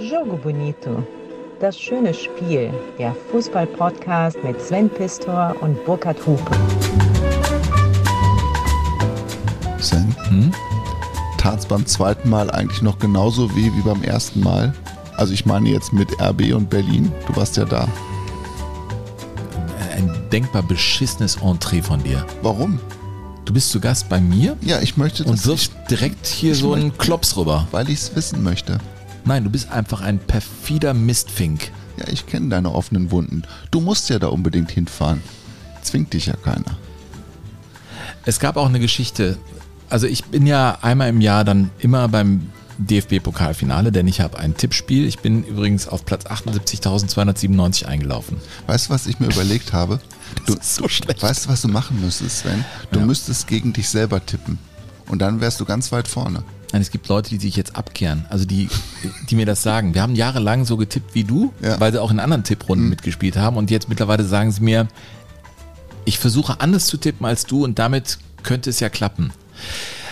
Jogo Bonito. Das schöne Spiel. Der Fußball-Podcast mit Sven Pistor und Burkhard Hupe. Sven, hm? tat's beim zweiten Mal eigentlich noch genauso weh wie beim ersten Mal? Also ich meine jetzt mit RB und Berlin. Du warst ja da. Ein denkbar beschissenes Entree von dir. Warum? Du bist zu Gast bei mir? Ja, ich möchte das. Und wirfst direkt hier so einen Klops rüber. Weil ich es wissen möchte. Nein, du bist einfach ein perfider Mistfink. Ja, ich kenne deine offenen Wunden. Du musst ja da unbedingt hinfahren. Zwingt dich ja keiner. Es gab auch eine Geschichte. Also ich bin ja einmal im Jahr dann immer beim DFB-Pokalfinale, denn ich habe ein Tippspiel. Ich bin übrigens auf Platz 78.297 eingelaufen. Weißt du, was ich mir überlegt habe? Du, das ist so schlecht. Weißt du, was du machen müsstest, Sven? Du ja. müsstest gegen dich selber tippen. Und dann wärst du ganz weit vorne. Nein, es gibt Leute, die sich jetzt abkehren, also die, die mir das sagen. Wir haben jahrelang so getippt wie du, ja. weil sie auch in anderen Tipprunden mhm. mitgespielt haben und jetzt mittlerweile sagen sie mir, ich versuche anders zu tippen als du und damit könnte es ja klappen.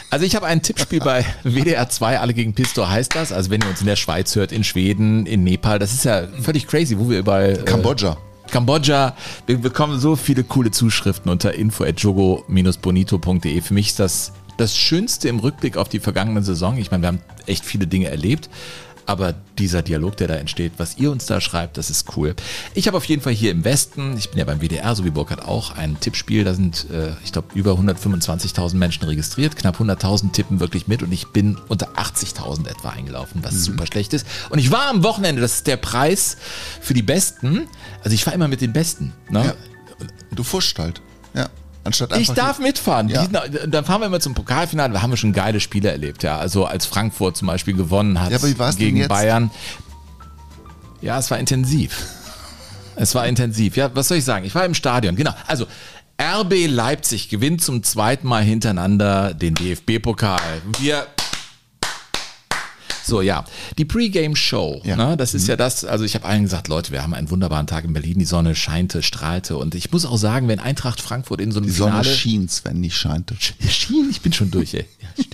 Also ich habe ein Tippspiel bei WDR 2, alle gegen Pistor heißt das. Also wenn ihr uns in der Schweiz hört, in Schweden, in Nepal, das ist ja völlig crazy, wo wir überall... Äh, Kambodscha. Kambodscha. Wir bekommen so viele coole Zuschriften unter info.jogo-bonito.de. Für mich ist das das Schönste im Rückblick auf die vergangene Saison. Ich meine, wir haben echt viele Dinge erlebt. Aber dieser Dialog, der da entsteht, was ihr uns da schreibt, das ist cool. Ich habe auf jeden Fall hier im Westen, ich bin ja beim WDR, so wie Burkhard auch, ein Tippspiel. Da sind, äh, ich glaube, über 125.000 Menschen registriert. Knapp 100.000 tippen wirklich mit und ich bin unter 80.000 etwa eingelaufen, was mhm. super schlecht ist. Und ich war am Wochenende, das ist der Preis für die Besten. Also ich war immer mit den Besten. Ne? Ja. Du fuscht halt. Ja. Anstatt ich darf mitfahren. Ja. Die, dann fahren wir immer zum Pokalfinale. Da haben wir schon geile Spiele erlebt, ja. Also als Frankfurt zum Beispiel gewonnen hat ja, gegen Bayern. Ja, es war intensiv. Es war intensiv. Ja, was soll ich sagen? Ich war im Stadion. Genau. Also RB Leipzig gewinnt zum zweiten Mal hintereinander den DFB-Pokal. Wir so, ja. Die Pre-Game-Show, ja. ne, das ist mhm. ja das, also ich habe allen gesagt, Leute, wir haben einen wunderbaren Tag in Berlin, die Sonne scheinte, strahlte und ich muss auch sagen, wenn Eintracht Frankfurt in so einem Die Sonne Finale, schien, wenn nicht scheinte. Schien, ich bin schon durch, ey. Ja,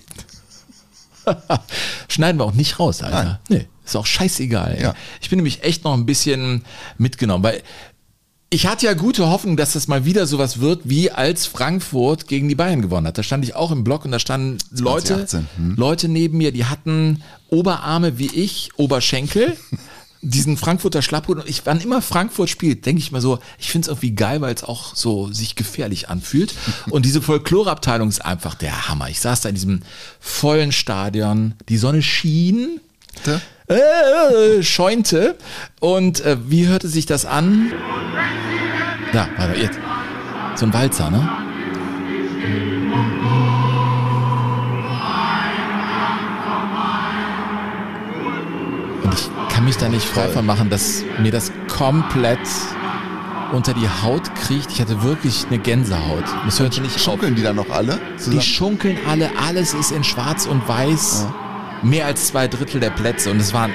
Schneiden wir auch nicht raus, Alter. Nein. Nee, ist auch scheißegal. Ja. Ich bin nämlich echt noch ein bisschen mitgenommen, weil ich hatte ja gute Hoffnung, dass das mal wieder sowas wird, wie als Frankfurt gegen die Bayern gewonnen hat. Da stand ich auch im Block und da standen Leute, hm. Leute neben mir, die hatten Oberarme wie ich, Oberschenkel. diesen Frankfurter Schlapphut und ich, wann immer Frankfurt spielt, denke ich mal so, ich finde es irgendwie geil, weil es auch so sich gefährlich anfühlt. Und diese Folkloreabteilung ist einfach der Hammer. Ich saß da in diesem vollen Stadion, die Sonne schien. Äh, scheunte. Und äh, wie hörte sich das an? Ja, warte, jetzt. So ein Walzer, ne? Und ich kann mich da nicht frei von machen, dass mir das komplett unter die Haut kriecht. Ich hatte wirklich eine Gänsehaut. Das hört nicht Schunkeln auf. die da noch alle? Zusammen? Die schunkeln alle. Alles ist in schwarz und weiß. Ja mehr als zwei Drittel der Plätze und es waren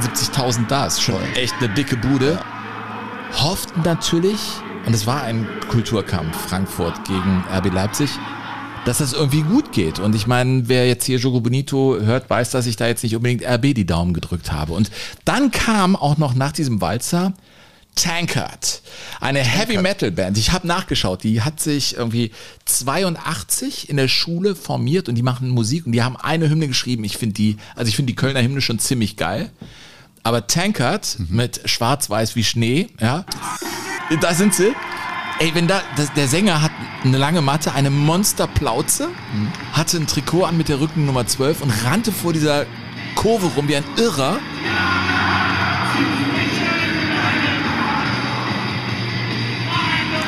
78.000 da. Ist schon echt eine dicke Bude. Hofften natürlich, und es war ein Kulturkampf, Frankfurt gegen RB Leipzig, dass das irgendwie gut geht. Und ich meine, wer jetzt hier Jogo Bonito hört, weiß, dass ich da jetzt nicht unbedingt RB die Daumen gedrückt habe. Und dann kam auch noch nach diesem Walzer Tankard. Eine. Heavy Metal Band. Ich habe nachgeschaut. Die hat sich irgendwie 82 in der Schule formiert und die machen Musik und die haben eine Hymne geschrieben. Ich finde die, also ich finde die Kölner Hymne schon ziemlich geil. Aber Tankard mhm. mit Schwarz-Weiß wie Schnee, ja, da sind sie. Ey, wenn da, das, der Sänger hat eine lange Matte, eine Monsterplauze, mhm. hatte ein Trikot an mit der Rückennummer 12 und rannte vor dieser Kurve rum wie ein Irrer.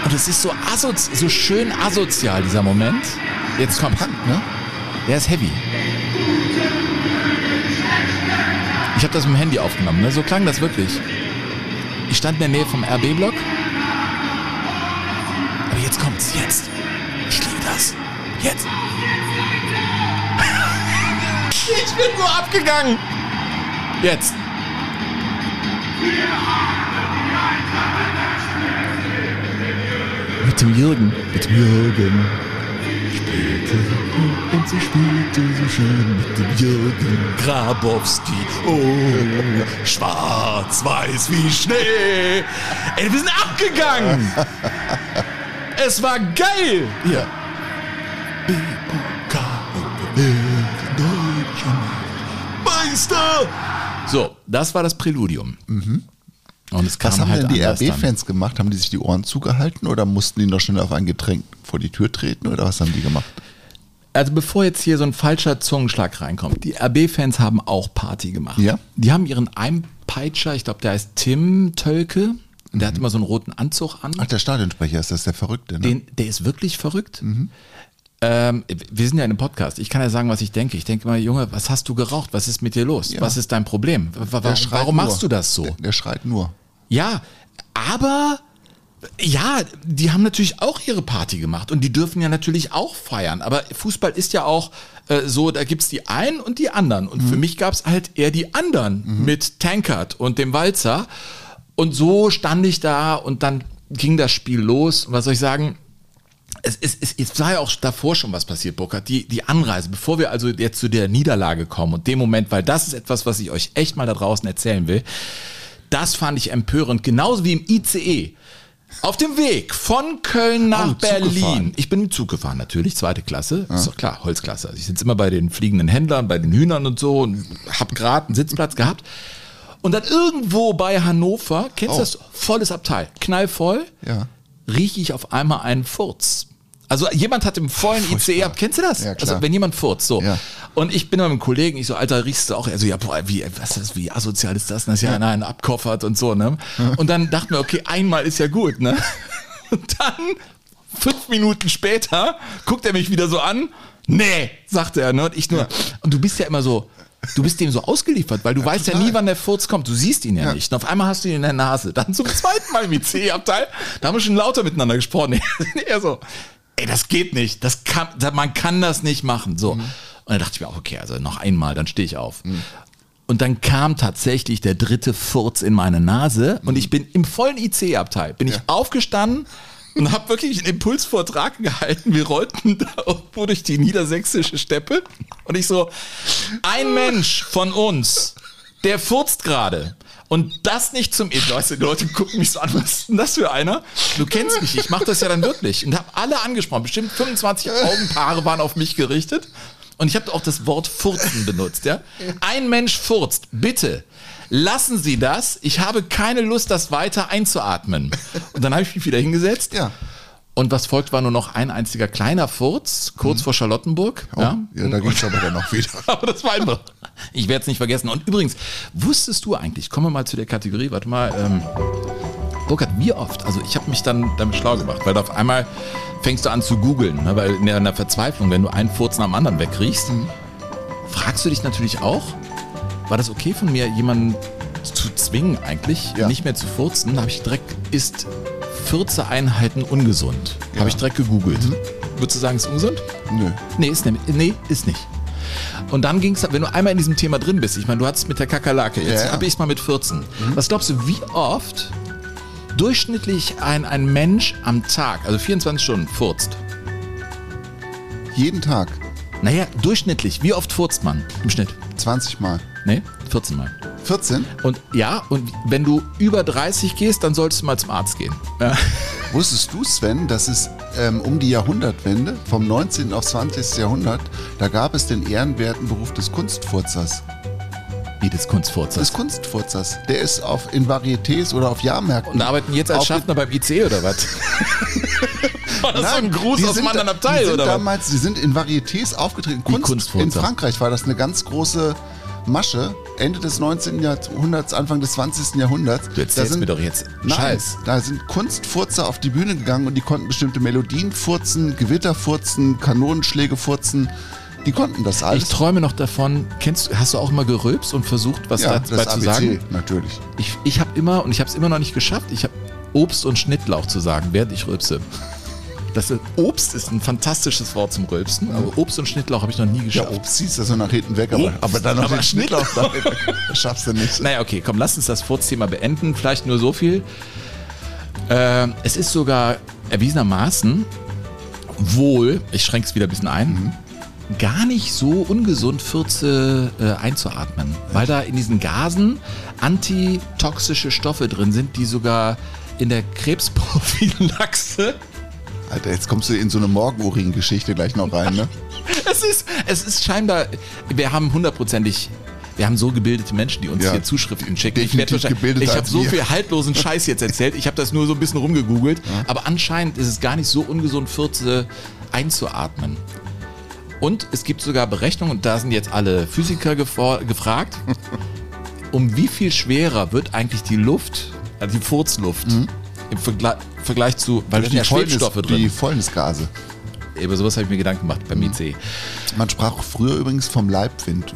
Und es ist so, so schön asozial, dieser Moment. Jetzt kommt. Punk, ne? Der ist heavy. Ich habe das mit dem Handy aufgenommen, ne? So klang das wirklich. Ich stand in der Nähe vom RB-Block. Aber jetzt kommt's, jetzt. Ich liebe das. Jetzt. ich bin nur abgegangen. Jetzt. Mit dem Jürgen. Mit dem Jürgen. Spielt und sie spielte so schön mit dem Jürgen Grabowski. Oh, schwarz-weiß wie Schnee. Ey, wir sind abgegangen. es war geil. Ja. Meister. So, das war das Präludium. Kam Was haben halt denn die. RB-Fans gemacht? Haben die sich die Ohren zugehalten oder mussten die noch schnell auf ein Getränk vor die Tür treten oder was haben die gemacht? Also bevor jetzt hier so ein falscher Zungenschlag reinkommt, die RB-Fans haben auch Party gemacht. Ja. Die haben ihren Einpeitscher, ich glaube, der heißt Tim Tölke, der hat immer so einen roten Anzug an. Ach, der Stadionsprecher ist das der Verrückte, ne? Den, der ist wirklich verrückt. Ähm, wir sind ja in einem Podcast. Ich kann ja sagen, was ich denke. Ich denke mal, Junge, was hast du geraucht? Was ist mit dir los? Ja. Was ist dein Problem? Warum nur. machst du das so? Der, der schreit nur. Ja, aber ja, die haben natürlich auch ihre Party gemacht und die dürfen ja natürlich auch feiern. Aber Fußball ist ja auch äh, so, da gibt's die einen und die anderen. Und für mich gab's halt eher die anderen mit Tankard und dem Walzer. Und so stand ich da und dann ging das Spiel los. Und was soll ich sagen? Es, es, es, es war ja auch davor schon was passiert, Burkhard. Die, die Anreise, bevor wir also jetzt zu der Niederlage kommen und dem Moment, weil das ist etwas, was ich euch echt mal da draußen erzählen will. Das fand ich empörend, genauso wie im ICE. Auf dem Weg von Köln nach Oh, gefahren. Berlin. Ich bin mit Zug gefahren, natürlich, zweite Klasse. Ist doch klar, Holzklasse. Also ich sitze immer bei den fliegenden Händlern, bei den Hühnern und so und hab gerade einen Sitzplatz gehabt. Und dann irgendwo bei Hannover, kennst du Oh. das? Volles Abteil, knallvoll Ja. rieche ich auf einmal einen Furz. Also jemand hat im vollen ICE ab, kennst du das? Ja, klar. also wenn jemand furzt, so. Ja. Und ich bin mit einem Kollegen, ich so, Alter, riechst du auch? Er so, ja, boah, wie, was ist das, wie asozial ist das? Und das ist ja einer einen abkoffert und so, ne? Und dann dachten wir, okay, einmal ist ja gut, ne? Und dann, fünf Minuten später, guckt er mich wieder so an. Nee, sagte er, ne? Und ich nur, und du bist ja immer so, du bist dem so ausgeliefert, weil du weißt ja nie, wann der Furz kommt. Du siehst ihn ja, Ja. nicht. Und auf einmal hast du ihn in der Nase. Dann zum zweiten Mal im IC-Abteil, da haben wir schon lauter miteinander gesprochen. er so, ey, das geht nicht. Das kann, man kann das nicht machen. So. Und dann dachte ich mir auch, okay, also noch einmal, dann stehe ich auf. Und dann kam tatsächlich der dritte Furz in meine Nase und ich bin im vollen IC-Abteil, bin ich Ja. aufgestanden und habe wirklich einen Impulsvortrag gehalten. Wir rollten da irgendwo durch die niedersächsische Steppe und ich so, ein Mensch von uns, der furzt gerade. Und das nicht zum Ende. Weißt du, die Leute gucken mich so an, was ist denn das für einer? Du kennst mich, ich mache das ja dann wirklich. Und habe alle angesprochen. Bestimmt 25 Augenpaare waren auf mich gerichtet. Und ich habe auch das Wort furzen benutzt. Ja? Ein Mensch furzt. Bitte. Lassen Sie das. Ich habe keine Lust, das weiter einzuatmen. Und dann habe ich mich wieder hingesetzt. Ja. Und was folgt, war nur noch ein einziger kleiner Furz, kurz vor Charlottenburg. Oh, ja. da ging es aber dann noch wieder. Aber das war einfach. Ich werde es nicht vergessen. Und übrigens, wusstest du eigentlich, kommen wir mal zu der Kategorie, warte mal, ähm, Burkhard, wie oft? Also ich habe mich dann damit schlau gemacht, weil auf einmal fängst du an zu googeln, ne? weil in der, Verzweiflung, wenn du einen Furz nach dem anderen wegriechst, fragst du dich natürlich auch, war das okay von mir, jemanden zu zwingen eigentlich, Ja. nicht mehr zu furzen? Da habe ich direkt, ist Fürze-Einheiten ungesund? Ja. Habe ich direkt gegoogelt. Würdest du sagen, ist ungesund? Nö. Nee, ist nicht. Nee, ist nicht. Und dann ging es, wenn du einmal in diesem Thema drin bist, ich meine, du hattest mit der Kakerlake, jetzt Ja, habe ich es mal mit 14. Was glaubst du, wie oft durchschnittlich ein, ein Mensch am Tag, also 24 Stunden, furzt? Jeden Tag. Naja, durchschnittlich, wie oft furzt man im Schnitt? 20 Mal. Nee, 14 Mal. 14? Und ja, und wenn du über 30 gehst, dann solltest du mal zum Arzt gehen. Ja. Wusstest du, Sven, dass es ähm, um die Jahrhundertwende, vom 19. auf 20. Jahrhundert, da gab es den ehrenwerten Beruf des Kunstfurzers. Wie des Kunstfurzers. Des Kunstfurzers. Der ist auf, in Varietés oder auf Jahrmärkten. Und arbeiten jetzt als Schaffner beim IC oder was? War das so ein Nein, Gruß aus sind dem anderen Abteil die sind oder was? damals, Die sind in Varietés aufgetreten. Kunst, Kunstfurzer. in Frankreich war das eine ganz große Masche. Ende des 19. Jahrhunderts, Anfang des 20. Jahrhunderts. Du erzählst mir doch jetzt Nein, Scheiß. da sind Kunstfurzer auf die Bühne gegangen und die konnten bestimmte Melodien furzen, Gewitter furzen, Kanonenschläge furzen. Die konnten das alles. Ich träume noch davon, kennst du, hast du auch mal gerülpst und versucht, was ja, dabei zu sagen? natürlich. Ich, ich habe immer, und ich habe es immer noch nicht geschafft, ich habe Obst und Schnittlauch zu sagen, während ich rülpse. Das ist, Obst ist ein fantastisches Wort zum Rülpsen, aber Obst und Schnittlauch habe ich noch nie Ja, geschafft. Obst ziehst du so nach hinten weg, aber, aber dann noch aber den Schnittlauch damit, das schaffst du nicht. Naja, okay, komm, lass uns das Furzthema beenden. Vielleicht nur so viel. Ähm, es ist sogar erwiesenermaßen wohl, ich schränke es wieder ein bisschen ein, mhm. gar nicht so ungesund, Fürze äh, einzuatmen. Weil da in diesen Gasen antitoxische Stoffe drin sind, die sogar in der Krebsprophylaxe. Alter, jetzt kommst du in so eine Morgenurin-Geschichte gleich noch rein, ne? es, ist, es ist scheinbar, wir haben hundertprozentig wir haben so gebildete Menschen, die uns ja, hier Zuschriften schicken. Ich, ich habe so viel haltlosen Scheiß jetzt erzählt. Ich habe das nur so ein bisschen rumgegoogelt. Ja. Aber anscheinend ist es gar nicht so ungesund, Fürze einzuatmen. Und es gibt sogar Berechnungen, und da sind jetzt alle Physiker gefragt, um wie viel schwerer wird eigentlich die Luft, also die Furzluft, mhm. Im Vergle Vergleich zu, weil da sind ja Schwebstoffe drin. Die Fäulnisgase. Über sowas habe ich mir Gedanken gemacht beim mhm. IC. Man sprach früher übrigens vom Leibwind.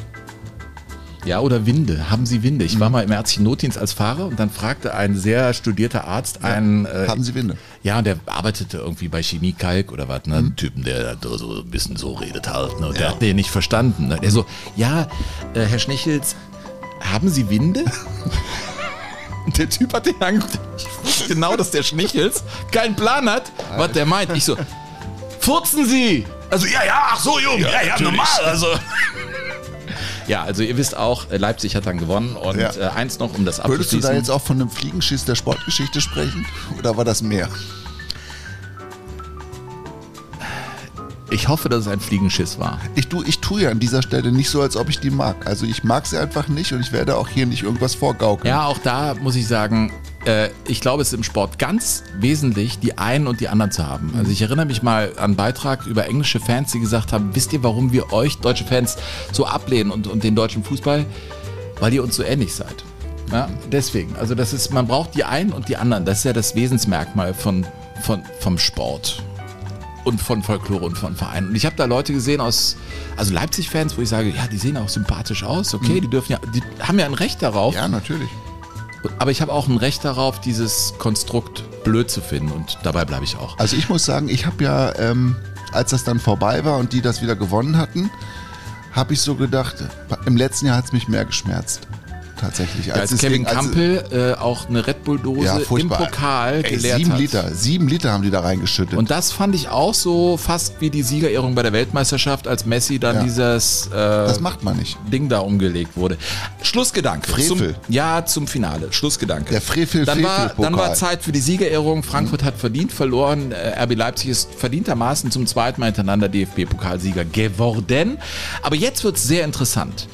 Ja, oder Winde. Haben Sie Winde? Ich war mhm. mal im ärztlichen Notdienst als Fahrer und dann fragte ein sehr studierter Arzt ja. einen. Äh, Haben Sie Winde? Ja, und der arbeitete irgendwie bei Chemie Kalk oder was, ne? Mhm. Ein Typen, der so ein bisschen so redet halt, ne? Und ja. der hat den nicht verstanden. Ne? Der so, ja, äh, Herr Schnichels, haben Sie Winde? Und der Typ hat den angeguckt. Ich wusste genau, dass der Schnichels keinen Plan hat, was der meint. Ich so, furzen Sie! Also, ja, ja, ach so, Jung, ja, ja, ja normal, also. Ja, also ihr wisst auch, äh, Leipzig hat dann gewonnen und ja. äh, eins noch, um das abzuschließen. Würdest du da jetzt auch von einem Fliegenschiss der Sportgeschichte sprechen oder war das mehr? Ich hoffe, dass es ein Fliegenschiss war. Ich, tu, ich tue ja an dieser Stelle nicht so, als ob ich die mag. Also ich mag sie einfach nicht und ich werde auch hier nicht irgendwas vorgaukeln. Ja, auch da muss ich sagen, äh, ich glaube, es ist im Sport ganz wesentlich, die einen und die anderen zu haben. Also ich erinnere mich mal an einen Beitrag über englische Fans, die gesagt haben, wisst ihr, warum wir euch, deutsche Fans, so ablehnen und, und den deutschen Fußball? Weil ihr uns so ähnlich seid. Ja, deswegen. Also das ist, man braucht die einen und die anderen. Das ist ja das Wesensmerkmal von, von, vom Sport und von Folklore und von Vereinen. Und ich habe da Leute gesehen aus, also Leipzig-Fans, wo ich sage, ja, die sehen auch sympathisch aus, okay, mhm. die dürfen ja, die haben ja ein Recht darauf. Ja, natürlich. Aber ich habe auch ein Recht darauf, dieses Konstrukt blöd zu finden und dabei bleibe ich auch. Also ich muss sagen, ich habe ja, ähm, als das dann vorbei war und die das wieder gewonnen hatten, habe ich so gedacht, im letzten Jahr hat es mich mehr geschmerzt tatsächlich. Als, als Kevin Campbell äh, auch eine Red Bull-Dose ja, im Pokal Ey, geleert sieben hat. Liter, sieben Liter haben die da reingeschüttet. Und das fand ich auch so fast wie die Siegerehrung bei der Weltmeisterschaft, als Messi dann ja. dieses äh, das macht man nicht. Ding da umgelegt wurde. Schlussgedanke. Frevel. Zum, ja, zum Finale. Schlussgedanke. Der Frevel dann war, dann war Zeit für die Siegerehrung. Frankfurt mhm. hat verdient verloren. Äh, RB Leipzig ist verdientermaßen zum zweiten Mal hintereinander DFB-Pokalsieger geworden. Aber jetzt wird es sehr interessant.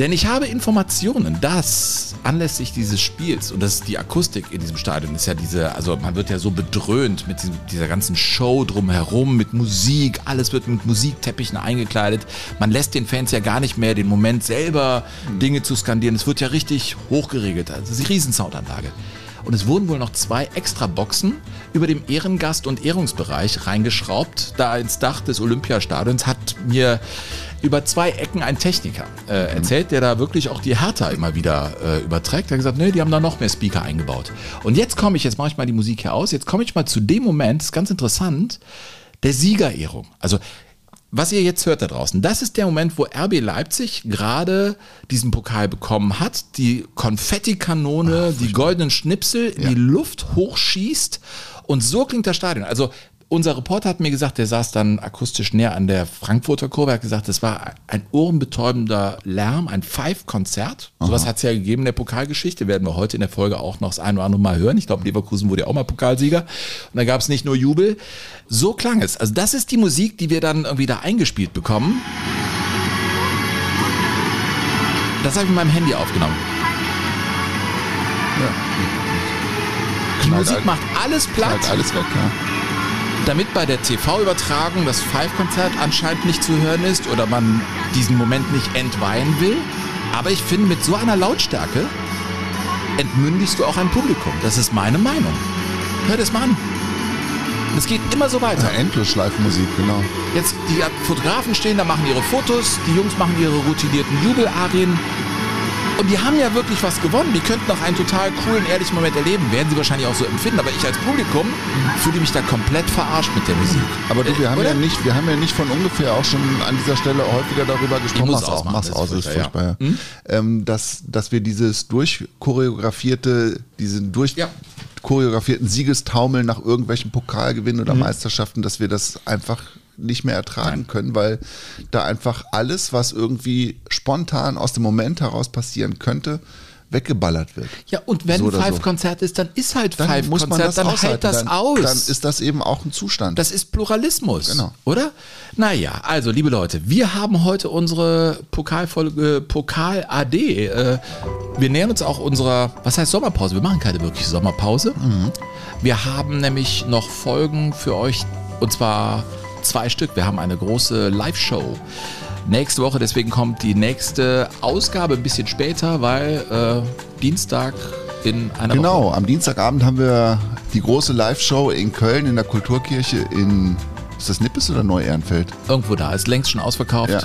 Denn ich habe Informationen, dass anlässlich dieses Spiels, und das ist die Akustik in diesem Stadion, ist ja diese, also man wird ja so bedröhnt mit diesem, dieser ganzen Show drumherum, mit Musik, alles wird mit Musikteppichen eingekleidet. Man lässt den Fans ja gar nicht mehr den Moment selber Dinge zu skandieren. Es wird ja richtig hochgeregelt. Also die Riesensoundanlage. Und es wurden wohl noch zwei extra Boxen über dem Ehrengast- und Ehrungsbereich reingeschraubt. Da ins Dach des Olympiastadions hat mir über zwei Ecken ein Techniker äh, mhm. erzählt, der da wirklich auch die Hertha immer wieder äh, überträgt. Er hat gesagt, nee, die haben da noch mehr Speaker eingebaut. Und jetzt komme ich, jetzt mache ich mal die Musik hier aus, jetzt komme ich mal zu dem Moment, ist ganz interessant, der Siegerehrung. Also was ihr jetzt hört da draußen, das ist der Moment, wo RB Leipzig gerade diesen Pokal bekommen hat, die Konfettikanone, die goldenen Schnipsel in die Luft hochschießt. Und so klingt das Stadion. Also unser Reporter hat mir gesagt, der saß dann akustisch näher an der Frankfurter Kurve, hat gesagt, das war ein ohrenbetäubender Lärm, ein Five-Konzert. Sowas hat es ja gegeben in der Pokalgeschichte, werden wir heute in der Folge auch noch das ein oder andere Mal hören. Ich glaube, Leverkusen wurde ja auch mal Pokalsieger. Und da gab es nicht nur Jubel. So klang es. Also das ist die Musik, die wir dann irgendwie da eingespielt bekommen. Das habe ich mit meinem Handy aufgenommen. Ja. Die Musik macht alles platt. alles weg, ja damit bei der TV-Übertragung das Five-Konzert anscheinend nicht zu hören ist oder man diesen Moment nicht entweihen will. Aber ich finde, mit so einer Lautstärke entmündigst du auch ein Publikum. Das ist meine Meinung. Hör das mal an. Es geht immer so weiter. Ja, Endlosschleifmusik, genau. Jetzt, die Fotografen stehen da, machen ihre Fotos, die Jungs machen ihre routinierten Jubelarien. Und die haben ja wirklich was gewonnen. Die könnten noch einen total coolen, ehrlichen Moment erleben. Werden sie wahrscheinlich auch so empfinden. Aber ich als Publikum fühle mich da komplett verarscht mit der Musik. Aber du, wir haben, ja nicht, wir haben ja nicht von ungefähr auch schon an dieser Stelle häufiger darüber gesprochen. Ich muss auch mach's aus, ist furchtbar. Ja. Hm? Ähm, dass, dass wir dieses durchchoreografierte, diesen durch, ja. choreografierten Siegestaumeln nach irgendwelchen Pokalgewinnen oder Meisterschaften, dass wir das einfach nicht mehr ertragen können, weil da einfach alles, was irgendwie spontan aus dem Moment heraus passieren könnte, weggeballert wird. Ja, und wenn So oder so. Five-Konzert ist, dann ist halt Dann Five-Konzert, dann aushalten. halt das dann, aus. Dann ist das eben auch ein Zustand. Das ist Pluralismus. Genau. Oder? Naja, also liebe Leute, wir haben heute unsere Pokalfolge Pokal AD. Äh, wir nähern uns auch unserer, was heißt Sommerpause? Wir machen keine wirkliche Sommerpause. Mhm. Wir haben nämlich noch Folgen für euch und zwar zwei Stück. Wir haben eine große Live-Show. Nächste Woche, deswegen kommt die nächste Ausgabe ein bisschen später, weil äh, Dienstag in einer Woche. Genau, am Dienstagabend haben wir die große Live-Show in Köln in der Kulturkirche in, ist das Nippes oder Neu-Ehrenfeld? Irgendwo da, ist längst schon ausverkauft. Ja.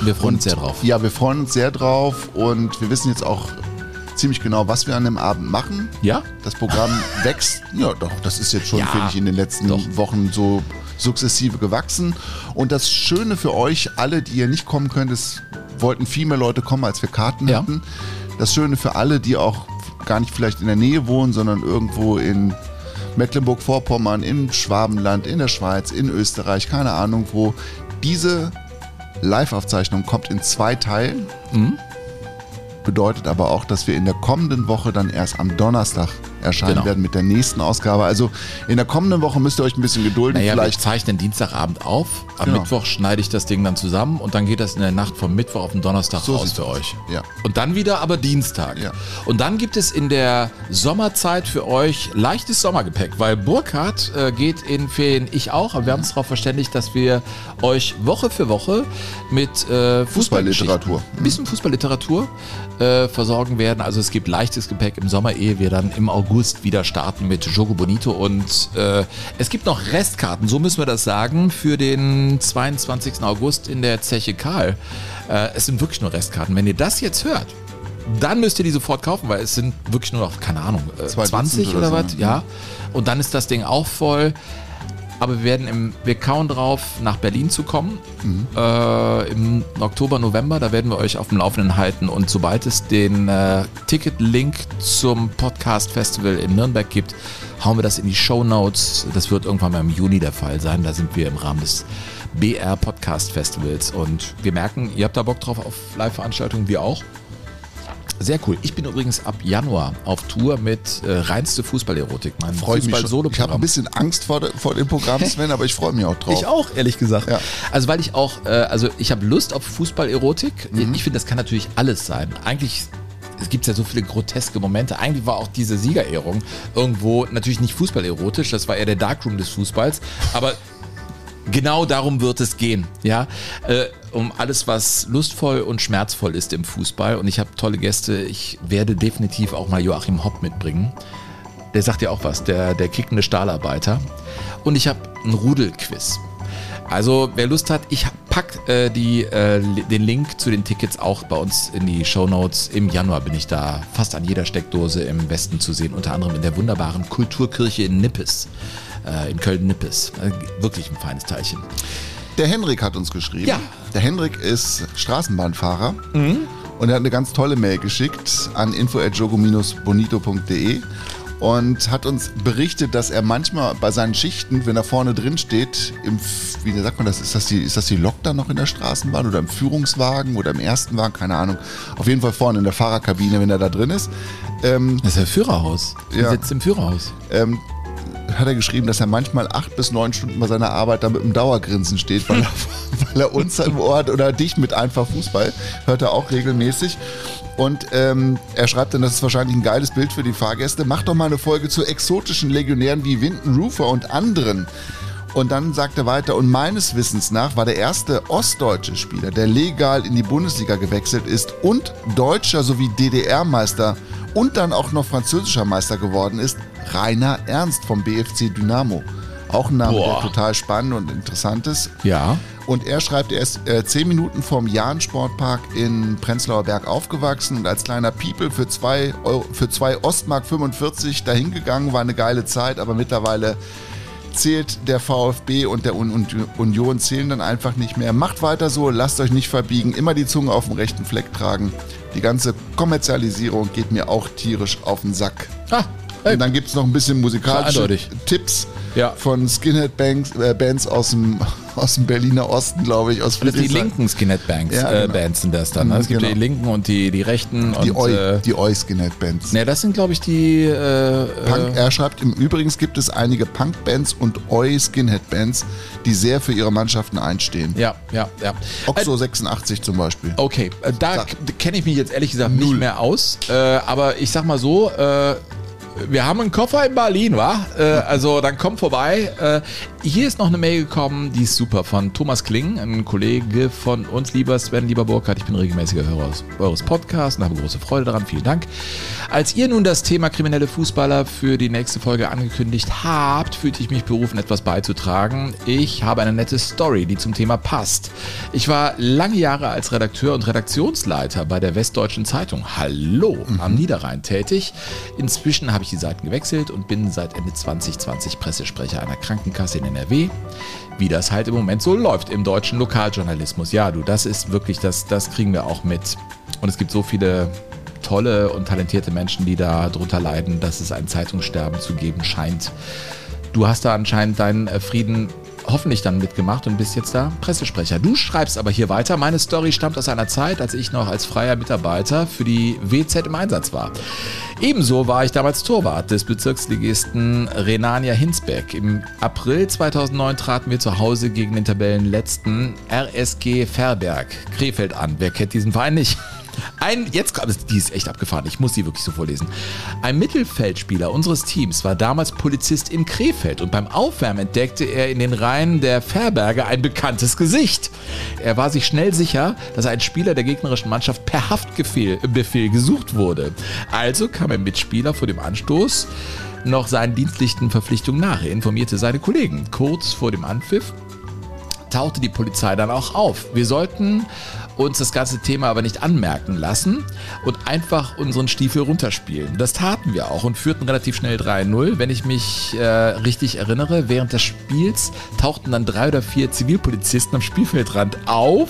Wir freuen uns sehr drauf. Ja, wir freuen uns sehr drauf und wir wissen jetzt auch ziemlich genau, was wir an dem Abend machen. Ja? Das Programm wächst. Ja, doch, das ist jetzt schon, Ja, finde ich, in den letzten doch. Wochen so sukzessive gewachsen. Und das Schöne für euch alle, die ihr nicht kommen könnt, es wollten viel mehr Leute kommen, als wir Karten Ja. hatten. Das Schöne für alle, die auch gar nicht vielleicht in der Nähe wohnen, sondern irgendwo in Mecklenburg-Vorpommern, in Schwabenland, in der Schweiz, in Österreich, keine Ahnung wo. Diese Live-Aufzeichnung kommt in zwei Teilen. Bedeutet aber auch, dass wir in der kommenden Woche dann erst am Donnerstag erscheinen Genau. werden mit der nächsten Ausgabe. Also in der kommenden Woche müsst ihr euch ein bisschen gedulden. Naja, Vielleicht wir zeichnen Dienstagabend auf. Am Genau. Mittwoch schneide ich das Ding dann zusammen und dann geht das in der Nacht vom Mittwoch auf den Donnerstag So raus für euch. Ja. Und dann wieder aber Dienstag. Ja. Und dann gibt es in der Sommerzeit für euch leichtes Sommergepäck, weil Burkhardt äh, geht in Ferien, ich auch, aber wir haben uns darauf verständigt, dass wir euch Woche für Woche mit äh, Fußballliteratur. ein bisschen Fußballliteratur äh, versorgen werden. Also es gibt leichtes Gepäck im Sommer, ehe wir dann im August wieder starten mit Jogo Bonito. Und äh, es gibt noch Restkarten, so müssen wir das sagen, für den 22. August in der Zeche Karl. Äh, es sind wirklich nur Restkarten. Wenn ihr das jetzt hört, dann müsst ihr die sofort kaufen, weil es sind wirklich nur noch, keine Ahnung, äh, Zwei 20 Dutzend oder, so, was. ne? Ja. Und dann ist das Ding auch voll. Aber wir werden im, wir kauen drauf, nach Berlin zu kommen. Äh, Im Oktober, November, da werden wir euch auf dem Laufenden halten. Und sobald es den äh, Ticket-Link zum Podcast-Festival in Nürnberg gibt, hauen wir das in die Show Notes. Das wird irgendwann mal im Juni der Fall sein. Da sind wir im Rahmen des BR Podcast Festivals. Und wir merken, ihr habt da Bock drauf auf Live-Veranstaltungen, wir auch. Sehr cool. Ich bin übrigens ab Januar auf Tour mit äh, reinste Fußballerotik. Mein freue ich habe ein bisschen Angst vor, de, vor dem Programm, Sven, aber ich freue mich auch drauf. Ich auch, ehrlich gesagt. Ja. Also weil ich auch, äh, also ich habe Lust auf Fußball-Erotik. Mhm. Ich finde, das kann natürlich alles sein. Eigentlich es gibt ja so viele groteske Momente. Eigentlich war auch diese Siegerehrung irgendwo natürlich nicht fußballerotisch, das war eher der Darkroom des Fußballs, aber genau darum wird es gehen, ja, äh, um alles, was lustvoll und schmerzvoll ist im Fußball. Und ich habe tolle Gäste. Ich werde definitiv auch mal Joachim Hopp mitbringen. Der sagt ja auch was, der, der kickende Stahlarbeiter. Und ich habe einen Rudelquiz. Also wer Lust hat, ich pack äh, äh, den Link zu den Tickets auch bei uns in die Show Notes. Im Januar bin ich da fast an jeder Steckdose im Westen zu sehen, unter anderem in der wunderbaren Kulturkirche in Nippes, äh, in Köln-Nippes. Äh, wirklich ein feines Teilchen. Der Henrik hat uns geschrieben. Ja. Der Henrik ist Straßenbahnfahrer und er hat eine ganz tolle Mail geschickt an info.jogo-bonito.de und hat uns berichtet, dass er manchmal bei seinen Schichten, wenn er vorne drin steht, im, wie sagt man das, ist das, die, ist das die Lok da noch in der Straßenbahn oder im Führungswagen oder im ersten Wagen, keine Ahnung. Auf jeden Fall vorne in der Fahrerkabine, wenn er da drin ist. Ähm, Das ist ja Führerhaus. Ja. Ja. sitzt im Führerhaus. ähm, hat er geschrieben, dass er manchmal acht bis neun Stunden bei seiner Arbeit da mit einem Dauergrinsen steht, weil er, weil er uns im Ohr hat oder dich mit einfach Fußball, hört er auch regelmäßig. Und ähm, er schreibt dann, das ist wahrscheinlich ein geiles Bild für die Fahrgäste. Mach doch mal eine Folge zu exotischen Legionären wie Winton Rufer und anderen. Und dann sagt er weiter, und meines Wissens nach war der erste ostdeutsche Spieler, der legal in die Bundesliga gewechselt ist und deutscher sowie DDR-Meister und dann auch noch französischer Meister geworden ist, Rainer Ernst vom BFC Dynamo. Auch ein Name, Boah. der total spannend und interessant ist. Ja. Und er schreibt, er ist äh, zehn Minuten vom Jahn-Sportpark in Prenzlauer Berg aufgewachsen und als kleiner People für zwei, Euro, für zwei Ostmark 45 dahin gegangen, war eine geile Zeit, aber mittlerweile zählt der VfB und der Un und Union zählen dann einfach nicht mehr. Macht weiter so, lasst euch nicht verbiegen, immer die Zunge auf dem rechten Fleck tragen. Die ganze Kommerzialisierung geht mir auch tierisch auf den Sack. Ah, Und dann gibt es noch ein bisschen musikalische. Tipps Ja. von Skinhead-Bands äh, Bands aus, dem, aus dem Berliner Osten, glaube ich, aus Das sind die Friedrichshain. linken Skinhead-Bands Ja, äh, genau. Bands sind das dann. Ne? Es gibt Genau. die linken und die, die rechten. Die und, Oi, äh, die Oi Skinhead-Bands. ne, das sind, glaube ich, die. Äh, Punk, äh, er schreibt, im Übrigen gibt es einige Punk-Bands und Oi Skinhead-Bands, die sehr für ihre Mannschaften einstehen. ja, ja, ja. Äh, Oxo 86 zum Beispiel. Okay, äh, da kenne ich mich jetzt ehrlich gesagt Null. nicht mehr aus. Äh, aber ich sag mal so, äh, wir haben einen Koffer in Berlin, wa? Äh, also dann kommt vorbei. Äh, hier ist noch eine Mail gekommen, die ist super, von Thomas Kling, ein Kollege von uns, lieber Sven, lieber Burkhardt. Ich bin regelmäßiger Hörer eures- Podcasts und habe große Freude daran. Vielen Dank. Als ihr nun das Thema kriminelle Fußballer für die nächste Folge angekündigt habt, fühlte ich mich berufen, etwas beizutragen. Ich habe eine nette Story, die zum Thema passt. Ich war lange Jahre als Redakteur und Redaktionsleiter bei der Westdeutschen Zeitung Hallo am Niederrhein tätig. Inzwischen habe ich die Seiten gewechselt und bin seit Ende 2020 Pressesprecher einer Krankenkasse in NRW. Wie das halt im Moment so läuft im deutschen Lokaljournalismus. Ja, du, das ist wirklich, das, das kriegen wir auch mit. Und es gibt so viele tolle und talentierte Menschen, die da drunter leiden, dass es ein Zeitungssterben zu geben scheint. Du hast da anscheinend deinen äh, Frieden hoffentlich dann mitgemacht und bist jetzt da Pressesprecher. Du schreibst aber hier weiter. Meine Story stammt aus einer Zeit, als ich noch als freier Mitarbeiter für die WZ im Einsatz war. Ebenso war ich damals Torwart des Bezirksligisten Renania Hinsbeck. Im April 2009 traten wir zu Hause gegen den Tabellenletzten RSG Verberg Krefeld an. Wer kennt diesen Verein nicht? Ein, jetzt kommt, die ist echt abgefahren, ich muss die wirklich so vorlesen. Ein Mittelfeldspieler unseres Teams war damals Polizist in Krefeld und beim Aufwärmen entdeckte er in den Reihen der Verberger ein bekanntes Gesicht. Er war sich schnell sicher, dass ein Spieler der gegnerischen Mannschaft per Haftbefehl Befehl gesucht wurde. Also kam ein Mitspieler vor dem Anstoß noch seinen dienstlichen Verpflichtungen nach. Er informierte seine Kollegen. Kurz vor dem Anpfiff tauchte die Polizei dann auch auf. Wir sollten uns das ganze Thema aber nicht anmerken lassen und einfach unseren Stiefel runterspielen. Das taten wir auch und führten relativ schnell 3-0. Wenn ich mich äh, richtig erinnere, während des Spiels tauchten dann drei oder vier Zivilpolizisten am Spielfeldrand auf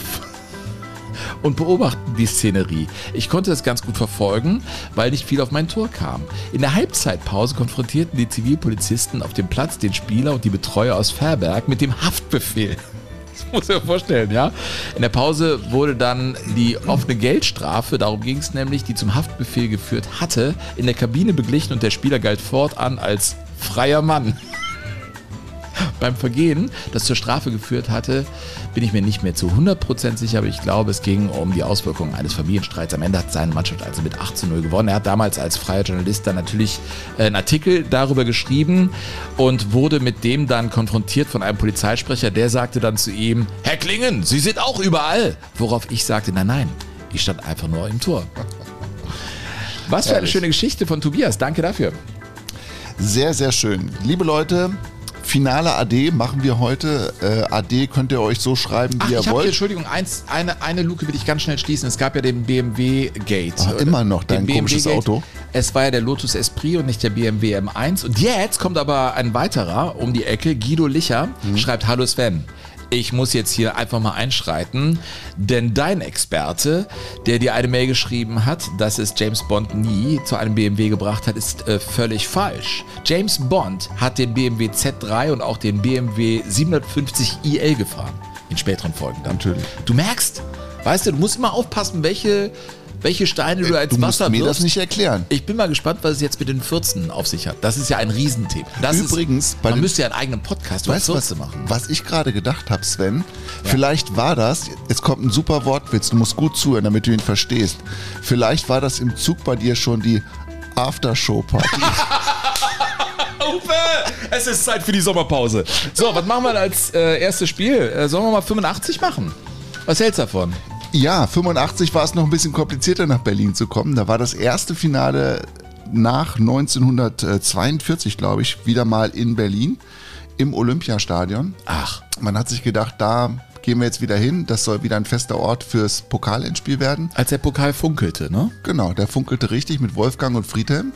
und beobachten die Szenerie. Ich konnte das ganz gut verfolgen, weil nicht viel auf mein Tor kam. In der Halbzeitpause konfrontierten die Zivilpolizisten auf dem Platz den Spieler und die Betreuer aus Fairberg mit dem Haftbefehl. Muss ich mir vorstellen, ja. In der Pause wurde dann die offene Geldstrafe, darum ging es nämlich, die zum Haftbefehl geführt hatte, in der Kabine beglichen und der Spieler galt fortan als freier Mann. Beim Vergehen, das zur Strafe geführt hatte, bin ich mir nicht mehr zu 100% sicher, aber ich glaube, es ging um die Auswirkungen eines Familienstreits. Am Ende hat seine Mannschaft also mit 8 zu 0 gewonnen. Er hat damals als freier Journalist dann natürlich äh, einen Artikel darüber geschrieben und wurde mit dem dann konfrontiert von einem Polizeisprecher. Der sagte dann zu ihm, Herr Klingen, Sie sind auch überall. Worauf ich sagte, nein, nein, ich stand einfach nur im Tor. Was für eine schöne Geschichte von Tobias. Danke dafür. Sehr, sehr schön. Liebe Leute, finale AD machen wir heute. Äh, AD könnt ihr euch so schreiben, Ach, wie ich ihr hier, wollt. Entschuldigung, eins, eine, eine Luke will ich ganz schnell schließen. Es gab ja den BMW Gate. Ah, immer noch dein komisches Auto. Es war ja der Lotus Esprit und nicht der BMW M1. Und jetzt kommt aber ein weiterer um die Ecke. Guido Licher Mhm. schreibt, hallo Sven. Ich muss jetzt hier einfach mal einschreiten, denn dein Experte, der dir eine Mail geschrieben hat, dass es James Bond nie zu einem BMW gebracht hat, ist äh, völlig falsch. James Bond hat den BMW Z3 und auch den BMW 750 IL gefahren. In späteren Folgen dann. Natürlich. Du merkst, weißt du, du musst immer aufpassen, welche, welche Steine du als Du musst Wasser mir wirfst. das nicht erklären. Ich bin mal gespannt, was es jetzt mit den 14 auf sich hat. Das ist ja ein Riesenthema. Das Übrigens, ist, bei man müsste ja einen eigenen Podcast über Weißt du, was, 14 machen. was ich gerade gedacht habe, Sven? Vielleicht war das, jetzt kommt ein super Wortwitz, du musst gut zuhören, damit du ihn verstehst. Vielleicht war das im Zug bei dir schon die Aftershow-Party. Es ist Zeit für die Sommerpause. So, was machen wir als äh, erstes Spiel? Äh, sollen wir mal 85 machen? Was hältst du davon? Ja, 85 war es noch ein bisschen komplizierter, nach Berlin zu kommen. Da war das erste Finale nach 1942, glaube ich, wieder mal in Berlin im Olympiastadion. Ach, Man hat sich gedacht, da gehen wir jetzt wieder hin. Das soll wieder ein fester Ort fürs Pokalendspiel werden. als der Pokal funkelte, ne? Genau, der funkelte richtig mit Wolfgang und Friedhelm.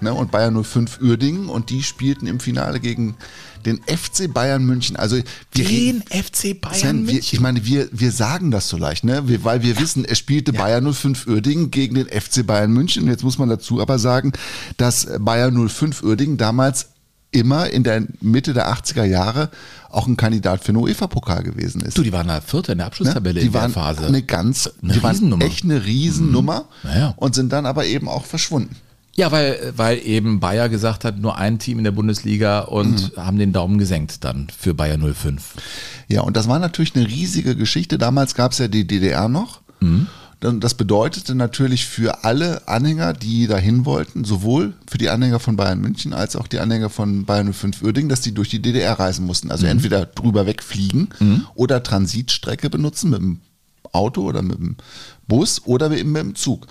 ne, und Bayern 05 Uerdingen und die spielten im Finale gegen den FC Bayern München. Also wir Den FC Bayern Sven, wir, München. ich meine, wir, wir sagen das so leicht, ne? Wir, weil wir wissen, es spielte Bayern 05 Uerdingen gegen den FC Bayern München. Und jetzt muss man dazu aber sagen, dass Bayern 05 Uerdingen damals immer in der Mitte der 80er Jahre auch ein Kandidat für den UEFA-Pokal gewesen ist. Du, die waren da Vierter in der Ne? Abschlusstabelle Die in der waren Phase. eine ganz, Eine die waren echt eine Riesennummer Naja. und sind dann aber eben auch verschwunden. Ja, weil, weil eben Bayer gesagt hat, nur ein Team in der Bundesliga und haben den Daumen gesenkt dann für Bayer 05. Ja, und das war natürlich eine riesige Geschichte. Damals gab es ja die DDR noch. Dann- Das bedeutete natürlich für alle Anhänger, die dahin wollten, sowohl für die Anhänger von Bayern München als auch die Anhänger von Bayern 05 Uerdingen, dass die durch die DDR reisen mussten. Also entweder drüber wegfliegen oder Transitstrecke benutzen mit dem Auto oder mit dem Bus oder eben mit dem Zug.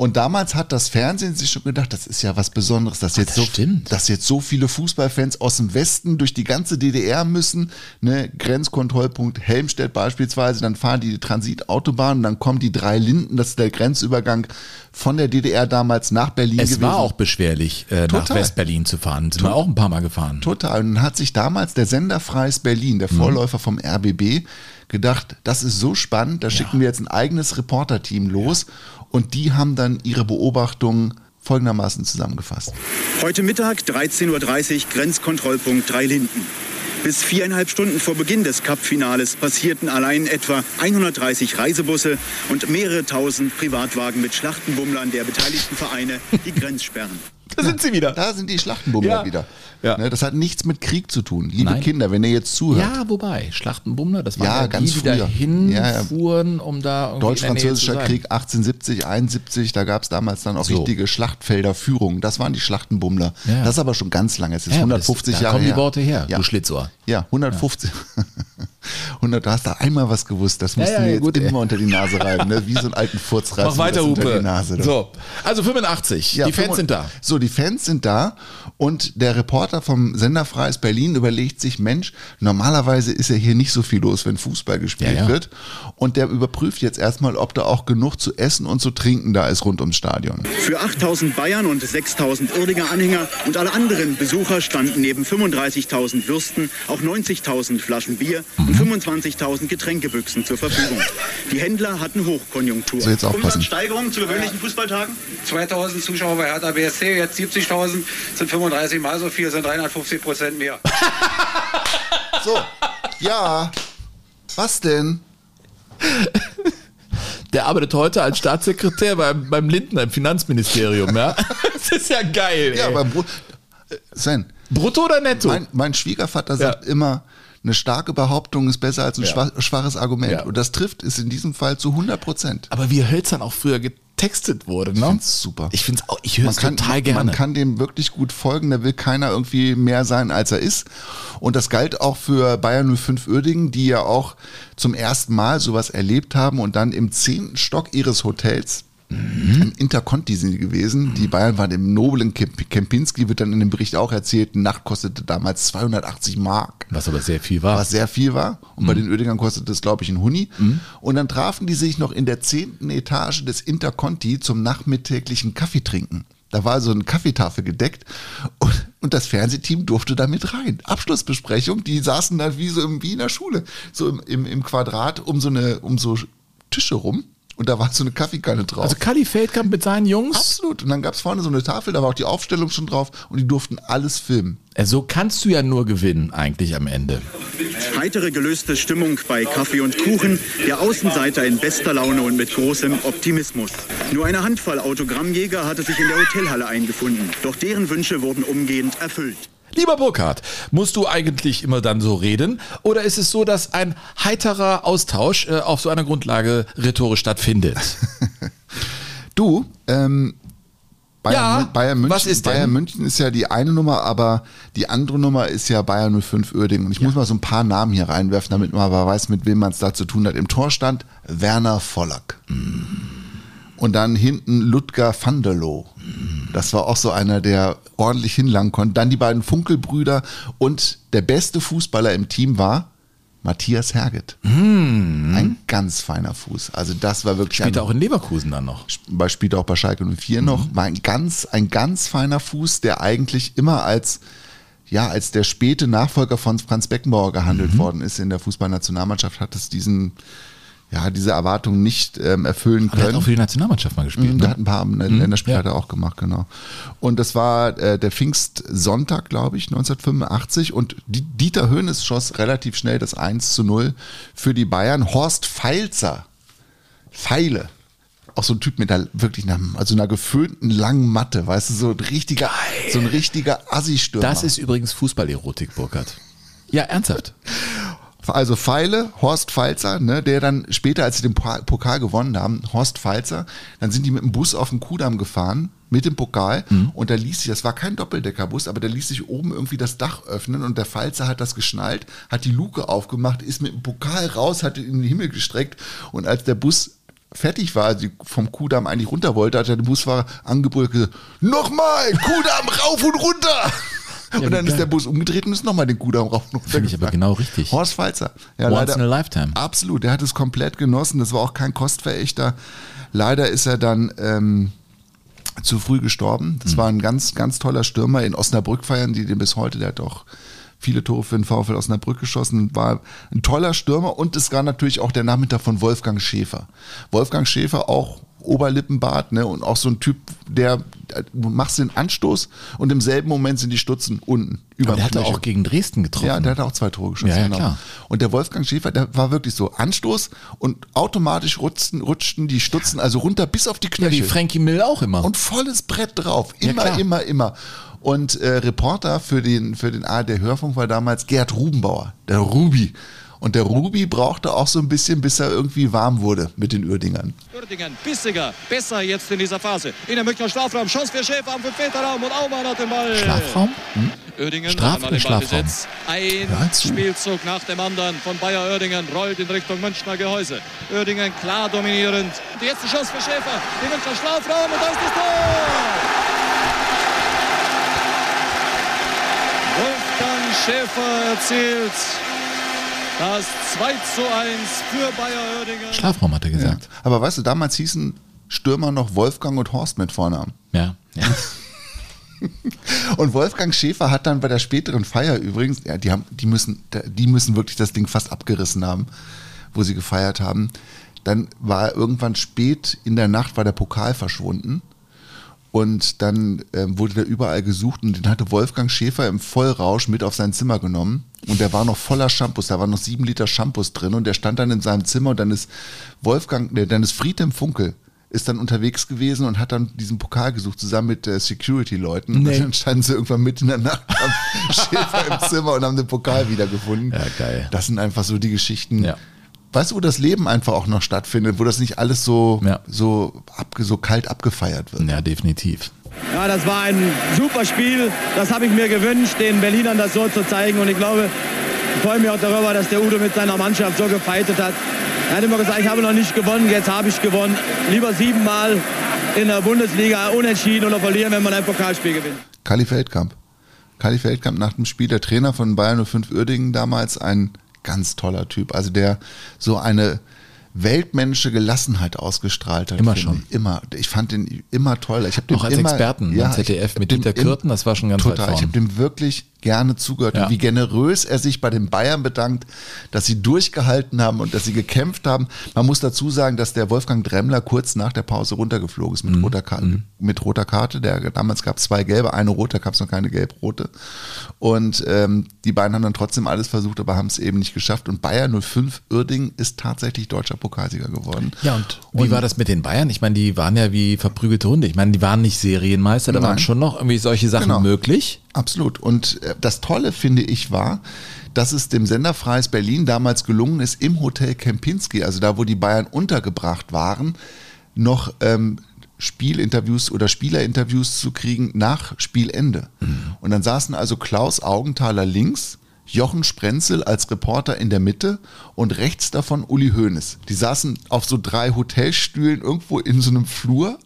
Und damals hat das Fernsehen sich schon gedacht, das ist ja was Besonderes, dass jetzt, das so, stimmt. dass jetzt so viele Fußballfans aus dem Westen durch die ganze DDR müssen, ne, Grenzkontrollpunkt Helmstedt beispielsweise, dann fahren die die Transitautobahn und dann kommen die drei Linden, das ist der Grenzübergang von der DDR damals nach Berlin Es gewesen. war auch beschwerlich, äh, nach. West-Berlin zu fahren. Sind wir auch ein paar Mal gefahren. Total. Und dann hat sich damals der Sender Freies Berlin, der Vorläufer vom RBB, gedacht, das ist so spannend, da schicken wir jetzt ein eigenes Reporterteam los und die haben dann ihre Beobachtungen folgendermaßen zusammengefasst. Heute Mittag 13.30 Uhr Grenzkontrollpunkt Dreilinden. Bis viereinhalb Stunden vor Beginn des Cup-Finales passierten allein etwa 130 Reisebusse und mehrere tausend Privatwagen mit Schlachtenbummlern der beteiligten Vereine die Grenzsperren. Da sind sie wieder. Da sind die Schlachtenbummler Ja. wieder. Ja. Ne, das hat nichts mit Krieg zu tun. Liebe Nein. Kinder, wenn ihr jetzt zuhört, Ja, wobei, Schlachtenbummler, das waren Ja, ja, ganz die, die da hinfuhren, Ja, um da irgendwie Deutsch-Französischer. Krieg 1870, 71, da gab es damals dann auch So. richtige Schlachtfelderführungen. Das waren die Schlachtenbummler. Das ist aber schon ganz lange. Es ist Ja, aber das- 150 da Jahre kommen die her. Worte her, ja. du Schlitzohr. Ja, 150. 100, du hast da einmal was gewusst. Das musst Ja, du ja, mir jetzt gut, ey. immer unter die Nase reiben. Ne? Wie so einen alten Furz reißt Mach du weiter, Hupe. die Nase. du. So, also 85. Ja, die Fans 95 sind da. So, die Fans sind da und der Reporter vom Sender Freies Berlin überlegt sich, Mensch, normalerweise ist ja hier nicht so viel los, wenn Fußball gespielt Ja, ja. wird. Und der überprüft jetzt erstmal, ob da auch genug zu essen und zu trinken da ist rund ums Stadion. Für 8000 Bayern und 6000 Irdinger Anhänger und alle anderen Besucher standen neben 35.000 Würsten auch 90.000 Flaschen Bier und 25.000 Getränkebüchsen zur Verfügung. Die Händler hatten Hochkonjunktur. So, jetzt. Umsatzsteigerung zu gewöhnlichen Fußballtagen? 2000 Zuschauer bei Hertha BSC, jetzt 70.000, sind 35 mal so viel, sind 350 Prozent mehr. So, ja, was denn? Der arbeitet heute als Staatssekretär beim, beim Lindner im Finanzministerium, ja? Das ist ja geil. Ja, ey. aber Bru- äh, Sven, Brutto oder netto? mein, mein Schwiegervater sagt immer, eine starke Behauptung ist besser als ein Ja. schwach, schwaches Argument. Ja. Und das trifft es in diesem Fall zu 100 Prozent. aber wie Hölzern auch früher getextet wurde, ne? find's super. Ich find's auch, ich höre total gerne. man kann dem wirklich gut folgen, da will keiner irgendwie mehr sein, als er ist. Und das galt auch für Bayern 05 Uerdingen, die ja auch zum ersten Mal sowas erlebt haben und dann im zehnten Stock ihres Hotels, im Interconti sind die gewesen. Die Bayern waren im noblen Kemp Kempinski, wird dann in dem Bericht auch erzählt, eine Nacht kostete damals 280 Mark Was aber sehr viel war. was sehr viel war. Und bei den Oedingern kostete es, glaube ich, ein Huni. Und dann trafen die sich noch in der zehnten Etage des Interconti zum nachmittäglichen Kaffee trinken. Da war so eine Kaffeetafel gedeckt und, und das Fernsehteam durfte da mit rein. Abschlussbesprechung, die saßen da wie so im, wie in der Schule, so im, im, im Quadrat um so eine, um so Tische rum. Und da war so eine Kaffeekanne drauf. Also Kali Feldkamp mit seinen Jungs. Absolut. Und dann gab es vorne so eine Tafel, da war auch die Aufstellung schon drauf und die durften alles filmen. Äh, So kannst du ja nur gewinnen, eigentlich am Ende. Heitere gelöste Stimmung bei Kaffee und Kuchen, der Außenseiter in bester Laune und mit großem Optimismus. Nur eine Handvoll Autogrammjäger hatte sich in der Hotelhalle eingefunden, doch deren Wünsche wurden umgehend erfüllt. Lieber Burkhard, musst du eigentlich immer dann so reden? Oder ist es so, dass ein heiterer Austausch äh, auf so einer Grundlage rhetorisch stattfindet? Du, ähm, Bayern, Ja, Bayern, München, was ist denn? Bayern München ist ja die eine Nummer, aber die andere Nummer ist ja Bayern 05 Uerdingen. Und ich muss mal so ein paar Namen hier reinwerfen, damit man aber weiß, mit wem man es da zu tun hat. Im Tor stand Werner Vollack. Und dann hinten Ludger van der Loo. Das war auch so einer, der ordentlich hinlangen konnte. Dann die beiden Funkelbrüder und der beste Fußballer im Team war Matthias Herget. Ein ganz feiner Fuß. Also das war wirklich Spielt ein, er auch in Leverkusen dann noch. bei spielt auch bei Schalke 04 noch, war ein ganz, ein ganz feiner Fuß, der eigentlich immer als, ja, als der späte Nachfolger von Franz Beckenbauer gehandelt worden ist in der Fußballnationalmannschaft, hat es diesen, ja, diese Erwartung nicht ähm, erfüllen Aber er hat können. auch für die Nationalmannschaft mal gespielt. Mhm, Der Ne? hat ein paar Länderspiele ja. hat er auch gemacht, genau. Und das war äh, der Pfingstsonntag, glaube ich, 1985. Und Die- Dieter Höhnes schoss relativ schnell das 1 zu 0 für die Bayern. Horst Feilzer, Pfeile, auch so ein Typ mit einer wirklich einer, also einer geföhnten langen Matte, weißt du, so ein richtiger, so ein richtiger Assi-Stürmer. Das ist übrigens Fußballerotik, Burkhard. Ja, ernsthaft. Also Pfeile, Horst Pfalzer, ne, der dann später, als sie den Po- Pokal gewonnen haben, Horst Pfalzer, dann sind die mit dem Bus auf den Kudamm gefahren, mit dem Pokal, und da ließ sich, das war kein Doppeldeckerbus, aber da ließ sich oben irgendwie das Dach öffnen und der Pfalzer hat das geschnallt, hat die Luke aufgemacht, ist mit dem Pokal raus, hat ihn in den Himmel gestreckt und als der Bus fertig war, also vom Kudamm eigentlich runter wollte, hat der Busfahrer angebrüllt nochmal, Kudamm rauf und runter! Wie und dann ist der Bus umgedreht und ist nochmal den Kudamm rauf und runter Finde ich aber genau richtig. Horst Pfalzer. Ja, Once leider, in a lifetime. Absolut, der hat es komplett genossen. Das war auch kein Kostverächter. Leider ist er dann ähm, zu früh gestorben. Das war ein ganz, ganz toller Stürmer. In Osnabrück feiern die den bis heute. Der hat auch viele Tore für den VfL Osnabrück geschossen. War ein toller Stürmer und es war natürlich auch der Nachmittag von Wolfgang Schäfer. Wolfgang Schäfer auch Oberlippenbart, ne, und auch so ein Typ, der, du machst den Anstoß und im selben Moment sind die Stutzen unten. Über Aber der hatte auch gegen Dresden getroffen. ja, der hat auch zwei Tore geschossen. Ja, ja, genau. klar. Und der Wolfgang Schäfer, der war wirklich so Anstoß und automatisch rutschten, rutschten die Stutzen also runter bis auf die ja, wie Knöchel. Frankie Mill auch immer. und volles Brett drauf. Ja, Immer, klar. immer, immer. Und äh, Reporter für den, für den ARD Hörfunk war damals Gerd Rubenbauer, der Rubi. Und der Rubi brauchte auch so ein bisschen, bis er irgendwie warm wurde mit den Uerdingern. Uerdingen, bissiger, besser jetzt in dieser Phase. In der Münchner Strafraum, Chance für Schäfer am 5-Meter-Raum und Aumann hat den Ball. Schlafraum? Oerdingen Straf- einmal den Strafraum. Ballbesitz. Ein. Spielzug nach dem anderen von Bayer Oerdingen rollt in Richtung Münchner Gehäuse. Oerdingen klar dominierend. Und jetzt die Chance für Schäfer. Den Münchner Strafraum und da ist das Tor. Wolfgang Schäfer erzielt das 2 zu 1 für Bayer Oerdingen. Schlafraum hat er gesagt. Aber weißt du, damals hießen Stürmer noch Wolfgang und Horst mit Vornamen. Ja. ja. Und Wolfgang Schäfer hat dann bei der späteren Feier übrigens, ja, die haben, die müssen, die müssen wirklich das Ding fast abgerissen haben, wo sie gefeiert haben. Dann war irgendwann spät in der Nacht war der Pokal verschwunden und dann ähm, wurde der überall gesucht und den hatte Wolfgang Schäfer im Vollrausch mit auf sein Zimmer genommen und der war noch voller Shampoos, da waren noch sieben Liter Shampoos drin und der stand dann in seinem Zimmer und dann ist Wolfgang, nee, dann ist Friedhelm Funkel ist dann unterwegs gewesen und hat dann diesen Pokal gesucht, zusammen mit äh, Security-Leuten. Nee. Und dann standen sie irgendwann mitten in der Nacht am Schäfer im Zimmer und haben den Pokal wiedergefunden. Ja, geil. Das sind einfach so die Geschichten. Ja. Weißt du, wo das Leben einfach auch noch stattfindet, wo das nicht alles so, Ja. so, abge, so kalt abgefeiert wird. ja, definitiv. Ja, das war ein super Spiel. Das habe ich mir gewünscht, den Berlinern das so zu zeigen. Und ich glaube, ich freue mich auch darüber, dass der Udo mit seiner Mannschaft so gefeitet hat. Er hat immer gesagt, ich habe noch nicht gewonnen, jetzt habe ich gewonnen. Lieber siebenmal in der Bundesliga unentschieden oder verlieren, wenn man ein Pokalspiel gewinnt. Kali Feldkamp. Kali Feldkamp nach dem Spiel, der Trainer von Bayern 05 Uerdingen damals, ein ganz toller Typ. Also der so eine weltmännische Gelassenheit ausgestrahlt hat. Immer schon. Ich. Immer. Ich fand den immer toll. Ich hab den Auch als immer, Experten ja, beim ZDF mit dem Dieter im- Kürten, das war schon ganz Total. Ich habe dem wirklich gerne zugehört Ja. und wie generös er sich bei den Bayern bedankt, dass sie durchgehalten haben und dass sie gekämpft haben. Man muss dazu sagen, dass der Wolfgang Dremmler kurz nach der Pause runtergeflogen ist mit, Mhm. roter, Karte, mit roter Karte. Der, damals gab es zwei gelbe, eine rote, da gab es noch keine gelb-rote. Und ähm, die beiden haben dann trotzdem alles versucht, aber haben es eben nicht geschafft. Und Bayern 05 Uerdingen ist tatsächlich deutscher Pokalsieger geworden. Ja, und wie war das mit den Bayern? Ich meine, die waren ja wie verprügelte Hunde. Ich meine, die waren nicht Serienmeister, da Nein. waren schon noch irgendwie solche Sachen Genau. möglich. Absolut. Und äh, das Tolle, finde ich, war, dass es dem Senderfreies Berlin damals gelungen ist, im Hotel Kempinski, also da, wo die Bayern untergebracht waren, noch ähm, Spielinterviews oder Spielerinterviews zu kriegen nach Spielende. Und dann saßen also Klaus Augenthaler links, Jochen Sprenzel als Reporter in der Mitte und rechts davon Uli Hoeneß. Die saßen auf so drei Hotelstühlen irgendwo in so einem Flur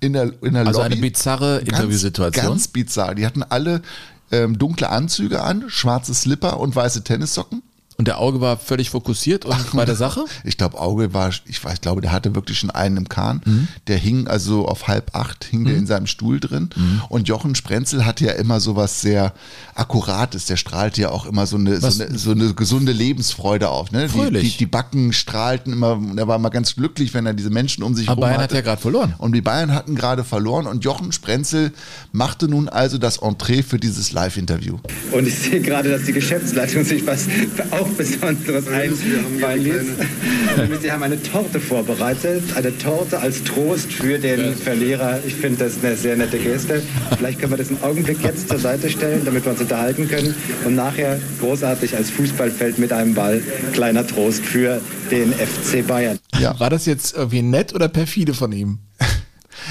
in der, in der Also Lobby. eine bizarre Interviewsituation. Ganz bizarr. Die hatten alle ähm, dunkle Anzüge an, schwarze Slipper und weiße Tennissocken Und der Auge war völlig fokussiert und bei der Sache? Ich glaube, Auge war, ich weiß, ich glaube, der hatte wirklich schon einen im Kahn. Mhm. Der hing also auf halb acht, hing der in seinem Stuhl drin. Mhm. Und Jochen Sprenzel hatte ja immer so was sehr Akkurates. Der strahlte ja auch immer so eine, so Was- eine, so eine gesunde Lebensfreude auf. Ne? Die, Fröhlich. die, die Backen strahlten immer, und er war immer ganz glücklich, wenn er diese Menschen um sich Aber Bayern hatte. hat ja gerade verloren. Und die Bayern hatten gerade verloren und Jochen Sprenzel machte nun also das Entree für dieses Live-Interview. Und ich sehe gerade, dass die Geschäftsleitung sich was auch Besonderes einfallen ließ. Sie haben eine Torte vorbereitet, eine Torte als Trost für den Verlierer. Ich finde das eine sehr nette Geste. Vielleicht können wir das einen Augenblick jetzt zur Seite stellen, damit wir uns unterhalten können. Und nachher großartig als Fußballfeld mit einem Ball. Kleiner Trost für den FC Bayern. Ja. War das jetzt irgendwie nett oder perfide von ihm?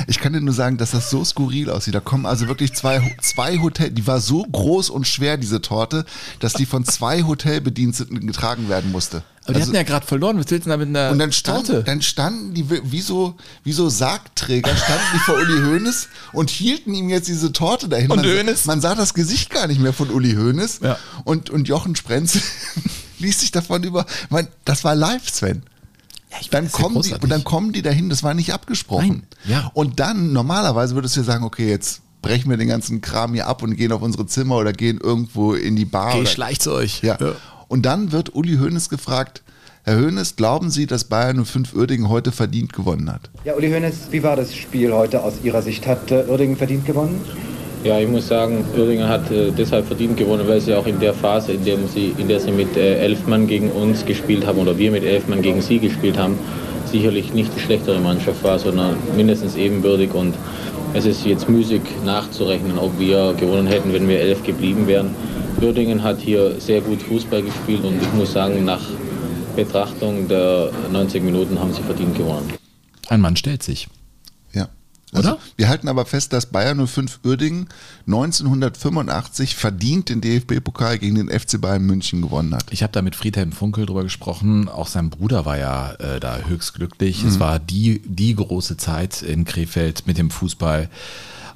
Ich kann dir nur sagen, dass das so skurril aussieht. Da kommen also wirklich zwei, zwei Hotel, die war so groß und schwer, diese Torte, dass die von zwei Hotelbediensteten getragen werden musste. Aber die Also- hatten ja gerade verloren. Was willst du denn da mit einer und dann, stand, Torte? dann standen die wie- so, wie so Sargträger, standen die vor Uli Hoeneß und hielten ihm jetzt diese Torte dahin. Und man, Hoeneß? man sah das Gesicht gar nicht mehr von Uli Hoeneß. Ja. Und, und Jochen Sprenzel ließ sich davon über. Man, das war live, Sven. Ich Dann ja kommen, die, und dann kommen die dahin, das war nicht abgesprochen. Nein, ja. Und dann, normalerweise würdest du ja sagen, okay, jetzt brechen wir den ganzen Kram hier ab und gehen auf unsere Zimmer oder gehen irgendwo in die Bar. Okay, oder, schleicht's euch. ja. Ja. Und dann wird Uli Hoeneß gefragt, Herr Hoeneß, glauben Sie, dass Bayern 05 Uerdingen heute verdient gewonnen hat? Ja, Uli Hoeneß, wie war das Spiel heute aus Ihrer Sicht? Hat äh, Uerdingen verdient gewonnen? Ja, ich muss sagen, Uerdingen hat äh, deshalb verdient gewonnen, weil sie auch in der Phase, in der sie, in der sie mit äh, elf Mann gegen uns gespielt haben oder wir mit elf Mann gegen sie gespielt haben, sicherlich nicht die schlechtere Mannschaft war, sondern mindestens ebenbürtig. Und es ist jetzt müßig nachzurechnen, ob wir gewonnen hätten, wenn wir elf geblieben wären. Uerdingen hat hier sehr gut Fußball gespielt und ich muss sagen, nach Betrachtung der 90 Minuten haben sie verdient gewonnen. Ein Mann stellt sich. Also, Oder? Wir halten aber fest, dass Bayern 05 Uerdingen 1985 verdient den DFB-Pokal gegen den FC Bayern München gewonnen hat. Ich habe da mit Friedhelm Funkel drüber gesprochen. Auch sein Bruder war ja äh, da höchst glücklich. Mhm. Es war die, die große Zeit in Krefeld mit dem Fußball.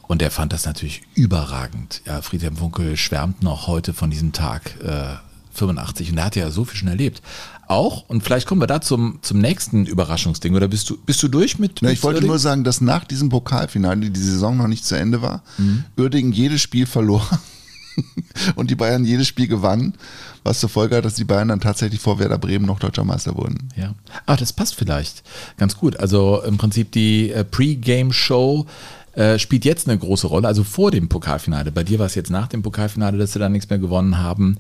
Und er fand das natürlich überragend. Ja, Friedhelm Funkel schwärmt noch heute von diesem Tag äh, 85 und er hat ja so viel schon erlebt. Auch, und vielleicht kommen wir da zum, zum nächsten Überraschungsding. Oder bist du, bist du durch mit? Na, mit ich wollte Uerdingen? nur sagen, dass nach diesem Pokalfinale die Saison noch nicht zu Ende war, Mhm. Uerdingen jedes Spiel verlor und die Bayern jedes Spiel gewannen, was zur Folge hat, dass die Bayern dann tatsächlich vor Werder Bremen noch deutscher Meister wurden. Ja. Ah, das passt vielleicht ganz gut. Also im Prinzip die äh, Pre-Game-Show äh, spielt jetzt eine große Rolle, also vor dem Pokalfinale. Bei dir war es jetzt nach dem Pokalfinale, dass sie da nichts mehr gewonnen haben.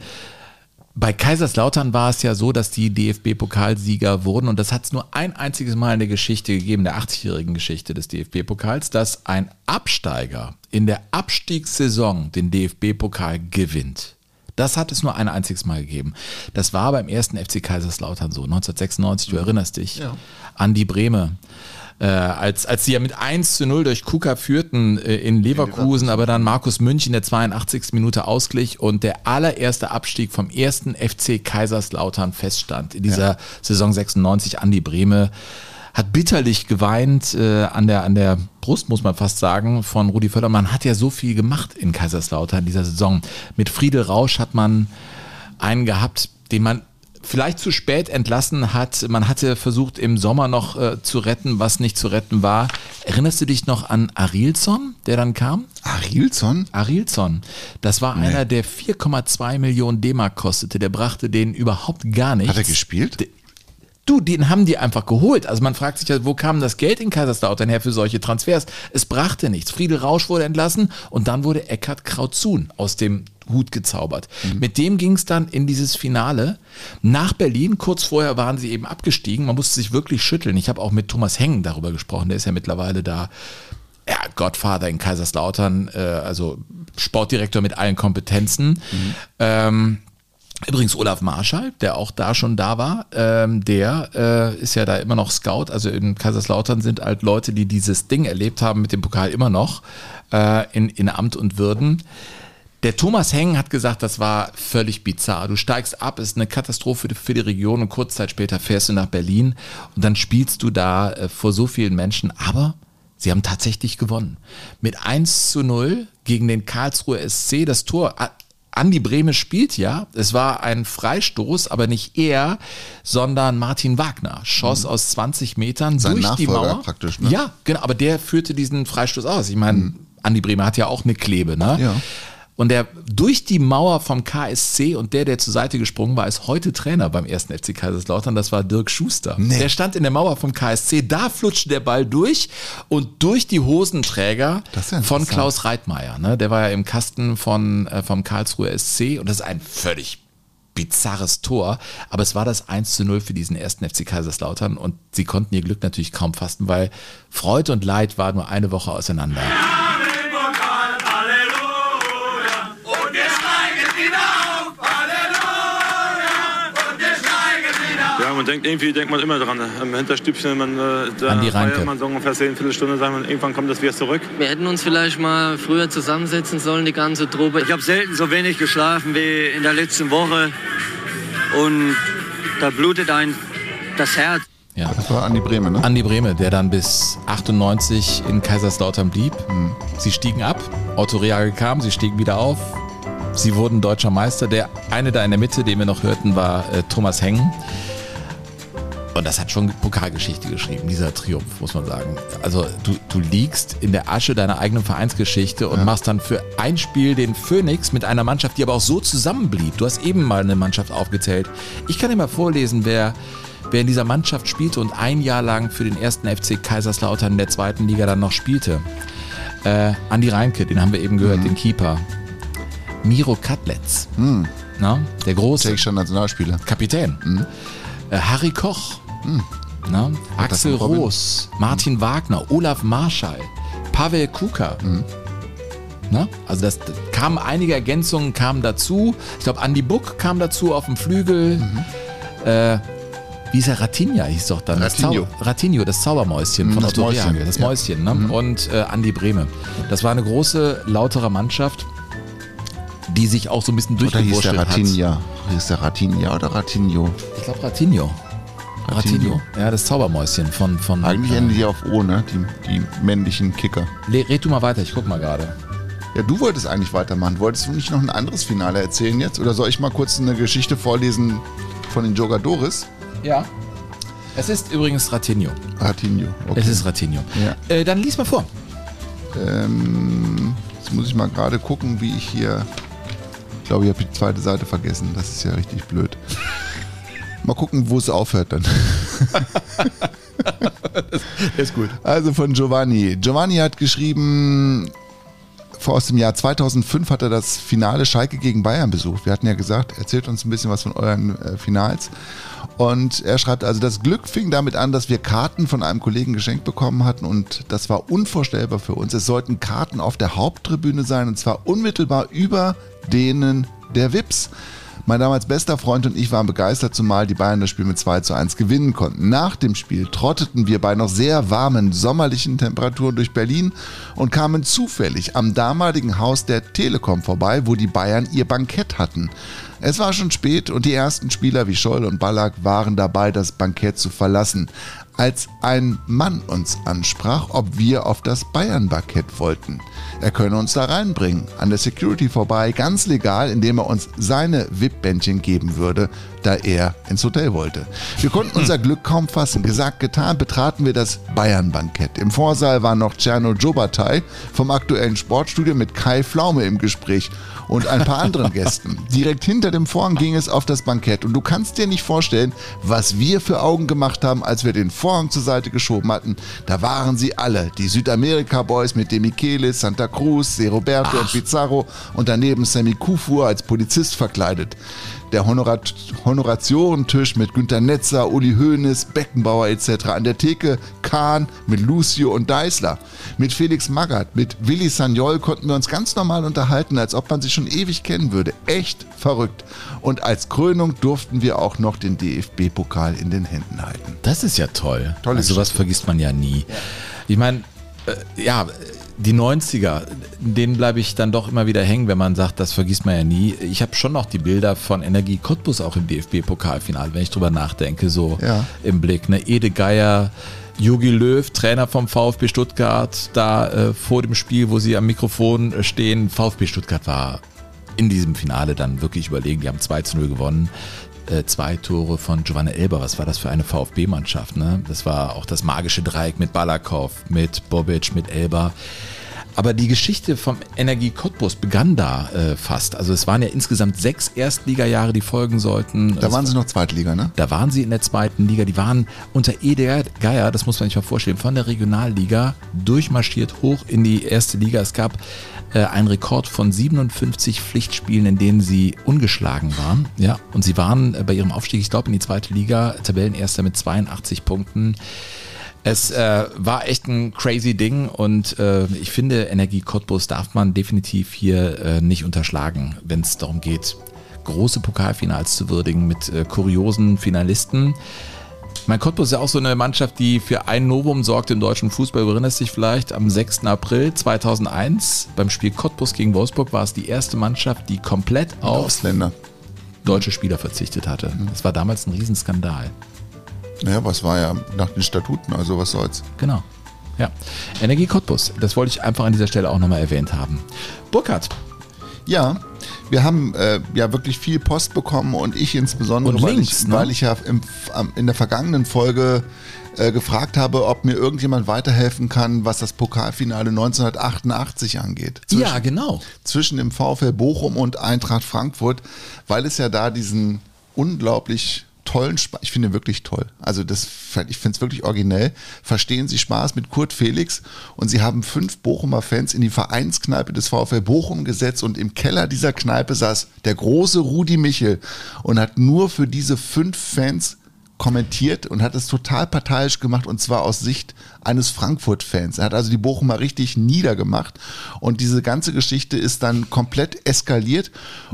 Bei Kaiserslautern war es ja so, dass die DFB-Pokalsieger wurden und das hat es nur ein einziges Mal in der Geschichte gegeben, der 80-jährigen Geschichte des DFB-Pokals, dass ein Absteiger in der Abstiegssaison den DFB-Pokal gewinnt. Das hat es nur ein einziges Mal gegeben. Das war beim ersten FC Kaiserslautern so, 1996, du erinnerst dich, an die Breme. Äh, als, als sie ja mit 1 zu 0 durch Kuka führten äh, in Leverkusen, aber dann Markus Münch in der 82. Minute ausglich und der allererste Abstieg vom ersten FC Kaiserslautern feststand. In dieser Saison 96 an die Breme hat bitterlich geweint äh, an, der, an der Brust, muss man fast sagen, von Rudi Völler. Man hat ja so viel gemacht in Kaiserslautern in dieser Saison. Mit Friedel Rausch hat man einen gehabt, den man vielleicht zu spät entlassen hat. Man hatte versucht im Sommer noch äh, zu retten, was nicht zu retten war. Erinnerst du dich noch an Arilson, der dann kam? Arilson? Arilson. Das war einer, der 4,2 Millionen D-Mark kostete. Der brachte den überhaupt gar nichts. Hat er gespielt? Du, den haben die einfach geholt. Also man fragt sich ja, wo kam das Geld in Kaiserslautern her für solche Transfers? Es brachte nichts. Friedel Rausch wurde entlassen und dann wurde Eckhard Krautzuhn aus dem Hut gezaubert. Mit dem ging es dann in dieses Finale nach Berlin. Kurz vorher waren sie eben abgestiegen. Man musste sich wirklich schütteln. Ich habe auch mit Thomas Hengen darüber gesprochen. Der ist ja mittlerweile da. Ja, Godfather in Kaiserslautern, äh, also Sportdirektor mit allen Kompetenzen. Ähm, Übrigens Olaf Marschall, der auch da schon da war, ähm, der äh, ist ja da immer noch Scout. Also in Kaiserslautern sind halt Leute, die dieses Ding erlebt haben mit dem Pokal immer noch äh, in, in Amt und Würden. Der Thomas Heng hat gesagt, das war völlig bizarr. Du steigst ab, ist eine Katastrophe für die, Region und kurz Zeit später fährst du nach Berlin und dann spielst du da äh, vor so vielen Menschen. Aber sie haben tatsächlich gewonnen. Mit 1 zu 0 gegen den Karlsruher SC. Das Tor Andi Brehme spielt ja. Es war ein Freistoß, aber nicht er, sondern Martin Wagner. Schoss Mhm. aus 20 Metern Sein durch die Nachfolger Mauer. praktisch, ne? Ja, genau. Aber der führte diesen Freistoß aus. Ich meine, Andi Brehme hat ja auch eine Klebe, ne? Ja. Und der durch die Mauer vom KSC und der, der zur Seite gesprungen war, ist heute Trainer beim ersten FC Kaiserslautern. Das war Dirk Schuster. Der stand in der Mauer vom KSC, da flutschte der Ball durch und durch die Hosenträger ja von. Klaus Reitmeier. Ne? Der war ja im Kasten von, äh, vom Karlsruher SC und das ist ein völlig bizarres Tor, aber es war das 1 zu 0 für diesen ersten FC Kaiserslautern und sie konnten ihr Glück natürlich kaum fassen, weil Freude und Leid waren nur eine Woche auseinander. Ja, man denkt irgendwie, denkt man immer dran. Im Hinterstübchen, man, äh, da Andi Reinke. feiert man so ungefähr 10, Viertelstunde, sagen wir, irgendwann kommt das wieder zurück. Wir hätten uns vielleicht mal früher zusammensetzen sollen, die ganze Truppe. Ich habe selten so wenig geschlafen wie in der letzten Woche. Und da blutet ein das Herz. Ja. Das war Andi Brehme, ne? Andi Brehme, der dann bis 98 in Kaiserslautern blieb. Sie stiegen ab, Otto Reagel kam, sie stiegen wieder auf. Sie wurden deutscher Meister. Der eine da in der Mitte, den wir noch hörten, war äh, Thomas Hengen. Und das hat schon Pokalgeschichte geschrieben, dieser Triumph, muss man sagen. Also du, du liegst in der Asche deiner eigenen Vereinsgeschichte und machst dann für ein Spiel den Phoenix mit einer Mannschaft, die aber auch so zusammenblieb. Du hast eben mal eine Mannschaft aufgezählt. Ich kann dir mal vorlesen, wer, wer in dieser Mannschaft spielte und ein Jahr lang für den ersten FC Kaiserslautern in der zweiten Liga dann noch spielte. Äh, Andi Reinke, den haben wir eben gehört, den Keeper. Miro Katletz, na, der große Tschechischer Nationalspieler. Kapitän. Äh, Harry Koch, na, Axel von Robin? Roos, Martin Wagner, Olaf Marschall, Pavel Kuka. Na, also das, das kamen einige Ergänzungen kamen dazu. Ich glaube, Andy Buck kam dazu auf dem Flügel. Äh, wie ist er? Ratinha hieß doch dann. Das Ratinho. Zau- Ratinho, das Zaubermäuschen von das Otto Mäuschen, das. Mäuschen. Ne? Und äh, Andi Brehme. Das war eine große, lautere Mannschaft, die sich auch so ein bisschen Oder hieß der durchgewurschtelt hat. Ratinha? Hieß der Ratinha oder Ratinho? Ich glaube Ratinho. Ratinho. Ja, das Zaubermäuschen von. von Eigentlich äh, enden die auf O, ne? Die, die männlichen Kicker. Le- Red du mal weiter, ich guck mal gerade. Ja, du wolltest eigentlich weitermachen. Wolltest du nicht noch ein anderes Finale erzählen jetzt? Oder soll ich mal kurz eine Geschichte vorlesen von den Jogadores? Ja. Es ist übrigens Ratinho. Ratinho. Okay. Es ist Ratinho. Ja. Äh, dann lies mal vor. Ähm, jetzt muss ich mal gerade gucken, wie ich hier. Ich glaube, ich habe die zweite Seite vergessen. Das ist ja richtig blöd. Mal gucken, wo es aufhört dann. Ist gut. Also von Giovanni. Giovanni hat geschrieben, vor aus dem Jahr 2005 hat er das Finale Schalke gegen Bayern besucht. Wir hatten ja gesagt, erzählt uns ein bisschen was von euren äh, Finals. Und er schreibt also, das Glück fing damit an, dass wir Karten von einem Kollegen geschenkt bekommen hatten und das war unvorstellbar für uns. Es sollten Karten auf der Haupttribüne sein und zwar unmittelbar über denen der Wips. Mein damals bester Freund und ich waren begeistert, zumal die Bayern das Spiel mit 2 zu 1 gewinnen konnten. Nach dem Spiel trotteten wir bei noch sehr warmen sommerlichen Temperaturen durch Berlin und kamen zufällig am damaligen Haus der Telekom vorbei, wo die Bayern ihr Bankett hatten. Es war schon spät und die ersten Spieler wie Scholl und Ballack waren dabei, das Bankett zu verlassen, als ein Mann uns ansprach, ob wir auf das Bayern-Bankett wollten. Er könne uns da reinbringen, an der Security vorbei, ganz legal, indem er uns seine VIP-Bändchen geben würde, da er ins Hotel wollte. Wir konnten unser Glück kaum fassen. Gesagt, getan, betraten wir das Bayern-Bankett. Im Vorsaal war noch Cerno Jobatai vom aktuellen Sportstudio mit Kai Pflaume im Gespräch und ein paar anderen Gästen. Direkt hinter dem Vorhang ging es auf das Bankett und du kannst dir nicht vorstellen, was wir für Augen gemacht haben, als wir den Vorhang zur Seite geschoben hatten. Da waren sie alle, die Südamerika-Boys mit Demichele, Santa Cruz, Se Roberto und Pizarro und daneben Sammy Kufur als Polizist verkleidet. Der Honorat Honoratiorentisch mit Günter Netzer, Uli Hoeneß, Beckenbauer etc. An der Theke Kahn mit Lucio und Deißler. Mit Felix Magath, mit Willi Sagnol konnten wir uns ganz normal unterhalten, als ob man sich schon ewig kennen würde. Echt verrückt. Und als Krönung durften wir auch noch den DFB-Pokal in den Händen halten. Das ist ja toll. Tolle also sowas vergisst man ja nie. Ich meine, äh, ja, die 90er, denen bleibe ich dann doch immer wieder hängen, wenn man sagt, das vergisst man ja nie. Ich habe schon noch die Bilder von Energie Cottbus auch im DFB-Pokalfinale, wenn ich drüber nachdenke, so Ja. im Blick. Ne? Ede Geier, Jogi Löw, Trainer vom VfB Stuttgart, da äh, vor dem Spiel, wo sie am Mikrofon stehen. VfB Stuttgart war in diesem Finale dann wirklich überlegen. Die haben 2 zu 0 gewonnen. Äh, zwei Tore von Giovanni Elber. Was war das für eine VfB-Mannschaft? Ne? Das war auch das magische Dreieck mit Balakov, mit Bobic, mit Elber. Aber die Geschichte vom Energie Cottbus begann da äh, fast. Also es waren ja insgesamt sechs Erstligajahre, die folgen sollten. Da waren sie noch Zweitliga, ne? Da waren sie in der zweiten Liga. Die waren unter Eder Geier, das muss man sich mal vorstellen, von der Regionalliga durchmarschiert hoch in die erste Liga. Es gab äh, einen Rekord von 57 Pflichtspielen, in denen sie ungeschlagen waren. Ja, und sie waren äh, bei ihrem Aufstieg, ich glaube, in die zweite Liga, Tabellenerster mit 82 Punkten. Es äh, war echt ein crazy Ding und äh, ich finde, Energie Cottbus darf man definitiv hier äh, nicht unterschlagen, wenn es darum geht, große Pokalfinals zu würdigen mit äh, kuriosen Finalisten. Mein Cottbus ist ja auch so eine Mannschaft, die für ein Novum sorgt im deutschen Fußball. Du erinnerst dich vielleicht, am 6. April 2001 beim Spiel Cottbus gegen Wolfsburg war es die erste Mannschaft, die komplett auf Ausländer. deutsche Spieler verzichtet hatte. Das war damals ein Riesenskandal. Naja, was war ja nach den Statuten, also was soll's. Genau. Ja. Energie Cottbus, das wollte ich einfach an dieser Stelle auch nochmal erwähnt haben. Burkhard. Ja, wir haben äh, ja wirklich viel Post bekommen und ich insbesondere, Und weil, Links, ich, ne? weil ich ja im, in der vergangenen Folge äh, gefragt habe, ob mir irgendjemand weiterhelfen kann, was das Pokalfinale 1988 angeht. Ja, genau. Zwischen dem VfL Bochum und Eintracht Frankfurt, weil es ja da diesen unglaublich tollen Spaß, ich finde wirklich toll. Also das, ich finde es wirklich originell. Verstehen Sie Spaß mit Kurt Felix und sie haben fünf Bochumer Fans in die Vereinskneipe des VfL Bochum gesetzt und im Keller dieser Kneipe saß der große Rudi Michel und hat nur für diese fünf Fans kommentiert und hat es total parteiisch gemacht und zwar aus Sicht eines Frankfurt-Fans. Er hat also die Bochumer richtig niedergemacht und diese ganze Geschichte ist dann komplett eskaliert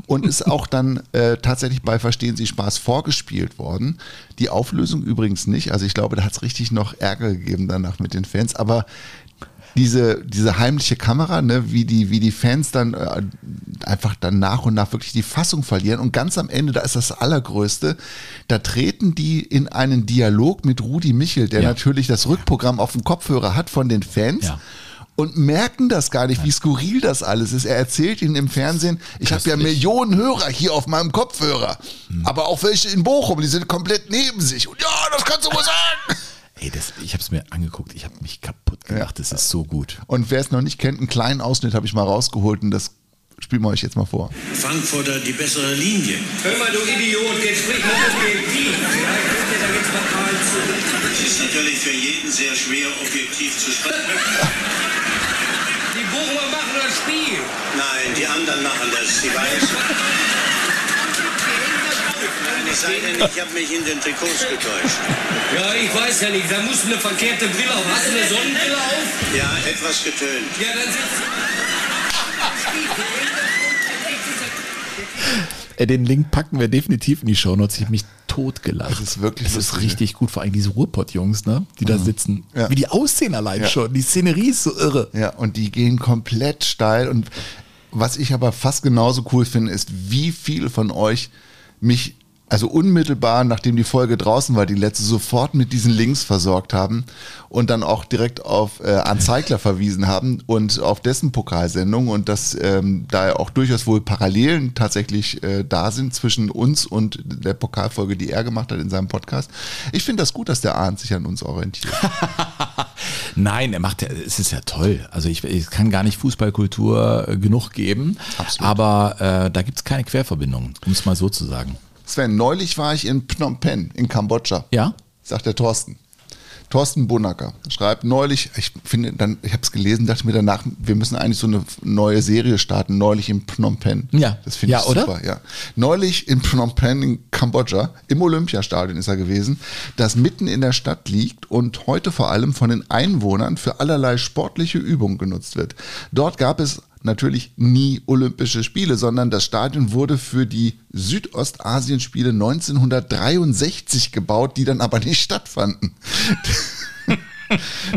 und ist auch dann äh, tatsächlich bei Verstehen Sie Spaß vorgespielt worden. Die Auflösung übrigens nicht, also ich glaube, da hat es richtig noch Ärger gegeben danach mit den Fans, aber diese, diese heimliche Kamera, ne, wie die, wie die Fans dann äh, einfach dann nach und nach wirklich die Fassung verlieren. Und ganz am Ende, da ist das Allergrößte, da treten die in einen Dialog mit Rudi Michel, der Ja. natürlich das Rückprogramm auf dem Kopfhörer hat von den Fans. Und merken das gar nicht, wie skurril das alles ist. Er erzählt ihnen im Fernsehen, ich habe ja Millionen Hörer hier auf meinem Kopfhörer. Aber auch welche in Bochum, die sind komplett neben sich. Und ja, das kannst du wohl sagen. Ey, das, ich habe es mir angeguckt, ich habe mich kaputt gemacht. Das ist so gut. Und wer es noch nicht kennt, einen kleinen Ausschnitt habe ich mal rausgeholt und das spielen wir euch jetzt mal vor. Frankfurter die bessere Linie. Hör mal, du Idiot, jetzt sprich mal objektiv. Karl zu. Es ist natürlich für jeden sehr schwer, objektiv zu sprechen. Die Bochumer machen das Spiel. Nein, die anderen machen das, Sie weiß. Denn, ich habe mich in den Trikots getäuscht. Ja, ich weiß ja nicht, da musst du eine verkehrte Brille auf. Hast du eine Sonnenbrille auf? Ja, etwas getönt. Ja, dann sitzt Den Link packen wir definitiv in die Shownotes. Ich habe mich totgelacht. Das ist wirklich Das ist richtig gut, vor allem diese Ruhrpott-Jungs, ne? die da sitzen. Ja. Wie die aussehen allein Ja. schon. Die Szenerie ist so irre. Ja, und die gehen komplett steil. Und was ich aber fast genauso cool finde, ist, wie viele von euch mich, also unmittelbar, nachdem die Folge draußen war, die letzte, sofort mit diesen Links versorgt haben und dann auch direkt auf äh, Anzeigler verwiesen haben und auf dessen Pokalsendung und dass ähm, da ja auch durchaus wohl Parallelen tatsächlich äh, da sind zwischen uns und der Pokalfolge, die er gemacht hat in seinem Podcast. Ich finde das gut, dass der Arndt sich an uns orientiert. Nein, er macht ja, es ist ja toll. Also ich, ich kann gar nicht Fußballkultur äh, genug geben. Aber äh, da gibt es keine Querverbindung, um es mal so zu sagen. Sven, neulich war ich in Phnom Penh in Kambodscha. Ja? Sagt der Thorsten. Thorsten Bunacker schreibt neulich, ich finde dann, ich habe es gelesen, dachte mir danach, wir müssen eigentlich so eine neue Serie starten, neulich in Phnom Penh. Ja. Das finde Ja, ich oder? super, ja. Neulich in Phnom Penh in Kambodscha, im Olympiastadion ist er gewesen, das mitten in der Stadt liegt und heute vor allem von den Einwohnern für allerlei sportliche Übungen genutzt wird. Dort gab es natürlich nie Olympische Spiele, sondern das Stadion wurde für die Südostasienspiele 1963 gebaut, die dann aber nicht stattfanden.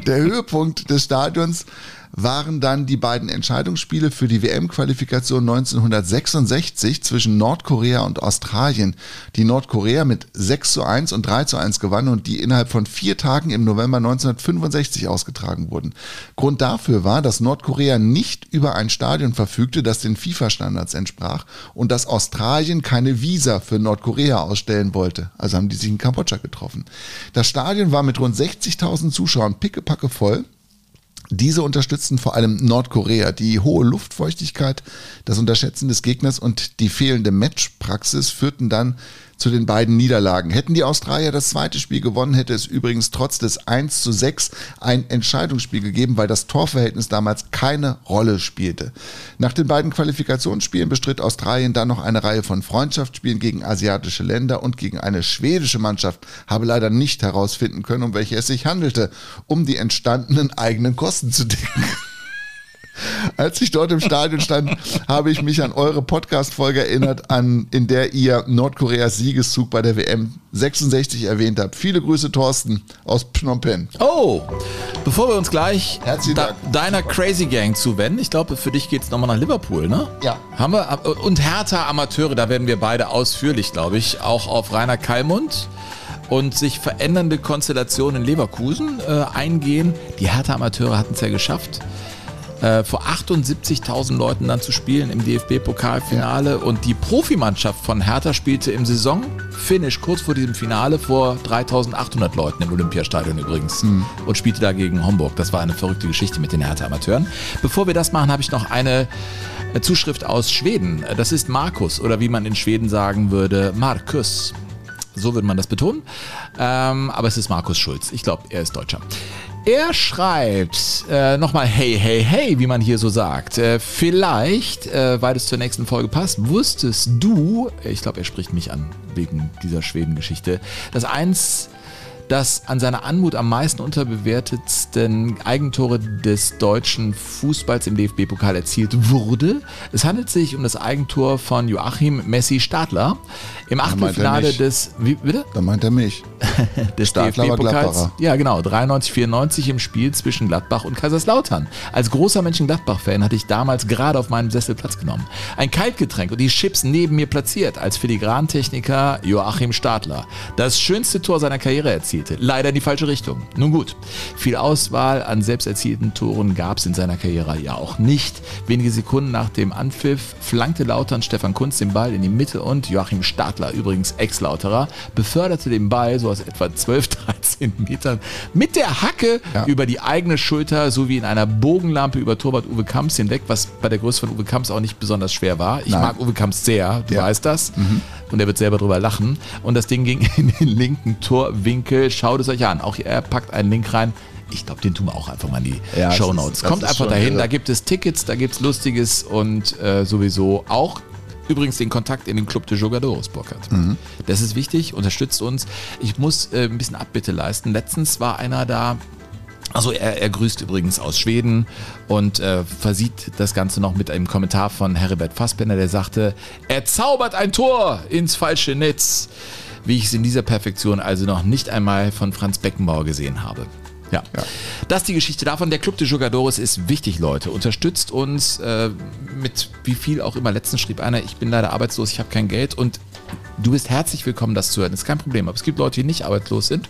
Der Höhepunkt des Stadions waren dann die beiden Entscheidungsspiele für die WM-Qualifikation 1966 zwischen Nordkorea und Australien, die Nordkorea mit 6 zu 1 und 3 zu 1 gewann und die innerhalb von vier Tagen im November 1965 ausgetragen wurden. Grund dafür war, dass Nordkorea nicht über ein Stadion verfügte, das den FIFA-Standards entsprach und dass Australien keine Visa für Nordkorea ausstellen wollte. Also haben die sich in Kambodscha getroffen. Das Stadion war mit rund 60.000 Zuschauern pickepacke voll. Diese unterstützten vor allem Nordkorea. Die hohe Luftfeuchtigkeit, das Unterschätzen des Gegners und die fehlende Matchpraxis führten dann zu den beiden Niederlagen. Hätten die Australier das zweite Spiel gewonnen, hätte es übrigens trotz des 1 zu 6 ein Entscheidungsspiel gegeben, weil das Torverhältnis damals keine Rolle spielte. Nach den beiden Qualifikationsspielen bestritt Australien dann noch eine Reihe von Freundschaftsspielen gegen asiatische Länder und gegen eine schwedische Mannschaft, habe leider nicht herausfinden können, um welche es sich handelte, um die entstandenen eigenen Kosten zu decken. Als ich dort im Stadion stand, habe ich mich an eure Podcast-Folge erinnert, an, in der ihr Nordkoreas Siegeszug bei der WM 66 erwähnt habt. Viele Grüße, Thorsten aus Phnom Penh. Oh, bevor wir uns gleich da, deiner Crazy Gang zuwenden, ich glaube, für dich geht es nochmal nach Liverpool, ne? Ja. Haben wir, und Hertha Amateure, da werden wir beide ausführlich, glaube ich, auch auf Rainer Kallmund und sich verändernde Konstellationen in Leverkusen äh, eingehen. Die Hertha Amateure hatten es ja geschafft. Äh, vor 78.000 Leuten dann zu spielen im DFB-Pokalfinale und die Profimannschaft von Hertha spielte im Saisonfinish kurz vor diesem Finale vor 3.800 Leuten im Olympiastadion übrigens und spielte da gegen Homburg. Das war eine verrückte Geschichte mit den Hertha-Amateuren. Bevor wir das machen, habe ich noch eine äh, Zuschrift aus Schweden. Das ist Markus oder wie man in Schweden sagen würde, Markus. So würde man das betonen. Ähm, aber es ist Markus Schulz. Ich glaube, er ist Deutscher. Er schreibt äh, nochmal hey, hey, hey, wie man hier so sagt. Äh, vielleicht, äh, weil es zur nächsten Folge passt, wusstest du, ich glaube, er spricht mich an wegen dieser Schweden-Geschichte, dass eins das an seiner Anmut am meisten unterbewertetsten Eigentore des deutschen Fußballs im DFB-Pokal erzielt wurde. Es handelt sich um das Eigentor von Joachim Messi Stadler im Achtelfinale des wie, bitte? Da meint er mich. des DFB-Pokals. Ja, genau. 93, 94 im Spiel zwischen Gladbach und Kaiserslautern. Als großer Mönchengladbach-Fan hatte ich damals gerade auf meinem Sessel Platz genommen. Ein Kaltgetränk und die Chips neben mir platziert als Filigrantechniker Joachim Stadler. Das schönste Tor seiner Karriere erzielte. Leider in die falsche Richtung. Nun gut. Viel Auswahl an selbst erzielten Toren gab es in seiner Karriere ja auch nicht. Wenige Sekunden nach dem Anpfiff flankte Lautern Stefan Kunz den Ball in die Mitte und Joachim Stadler, übrigens Ex-Lauterer, beförderte den Ball so aus etwa 12, 13 Metern mit der Hacke über die eigene Schulter sowie in einer Bogenlampe über Torwart Uwe Kamps hinweg, was bei der Größe von Uwe Kamps auch nicht besonders schwer war. Ich Nein. mag Uwe Kamps sehr, du Ja. weißt das. Mhm. Und er wird selber drüber lachen. Und das Ding ging in den linken Torwinkel. Schaut es euch an. Auch er packt einen Link rein. Ich glaube, den tun wir auch einfach mal in die Ja, Show Notes. Kommt einfach dahin. irre. Da gibt es Tickets, da gibt es Lustiges und äh, sowieso auch übrigens den Kontakt in den Club de Jogadores, Burkhard. Mhm. Das ist wichtig, unterstützt uns. Ich muss äh, ein bisschen Abbitte leisten. Letztens war einer da, also er, er grüßt übrigens aus Schweden und äh, versieht das Ganze noch mit einem Kommentar von Heribert Fassbender, der sagte, er zaubert ein Tor ins falsche Netz, wie ich es in dieser Perfektion also noch nicht einmal von Franz Beckenbauer gesehen habe. Ja. Das ist die Geschichte davon. Der Club de Jogadores ist wichtig, Leute. Unterstützt uns äh, mit wie viel auch immer. Letztens schrieb einer, ich bin leider arbeitslos, ich habe kein Geld und du bist herzlich willkommen, das zu hören. Ist kein Problem. Aber es gibt Leute, die nicht arbeitslos sind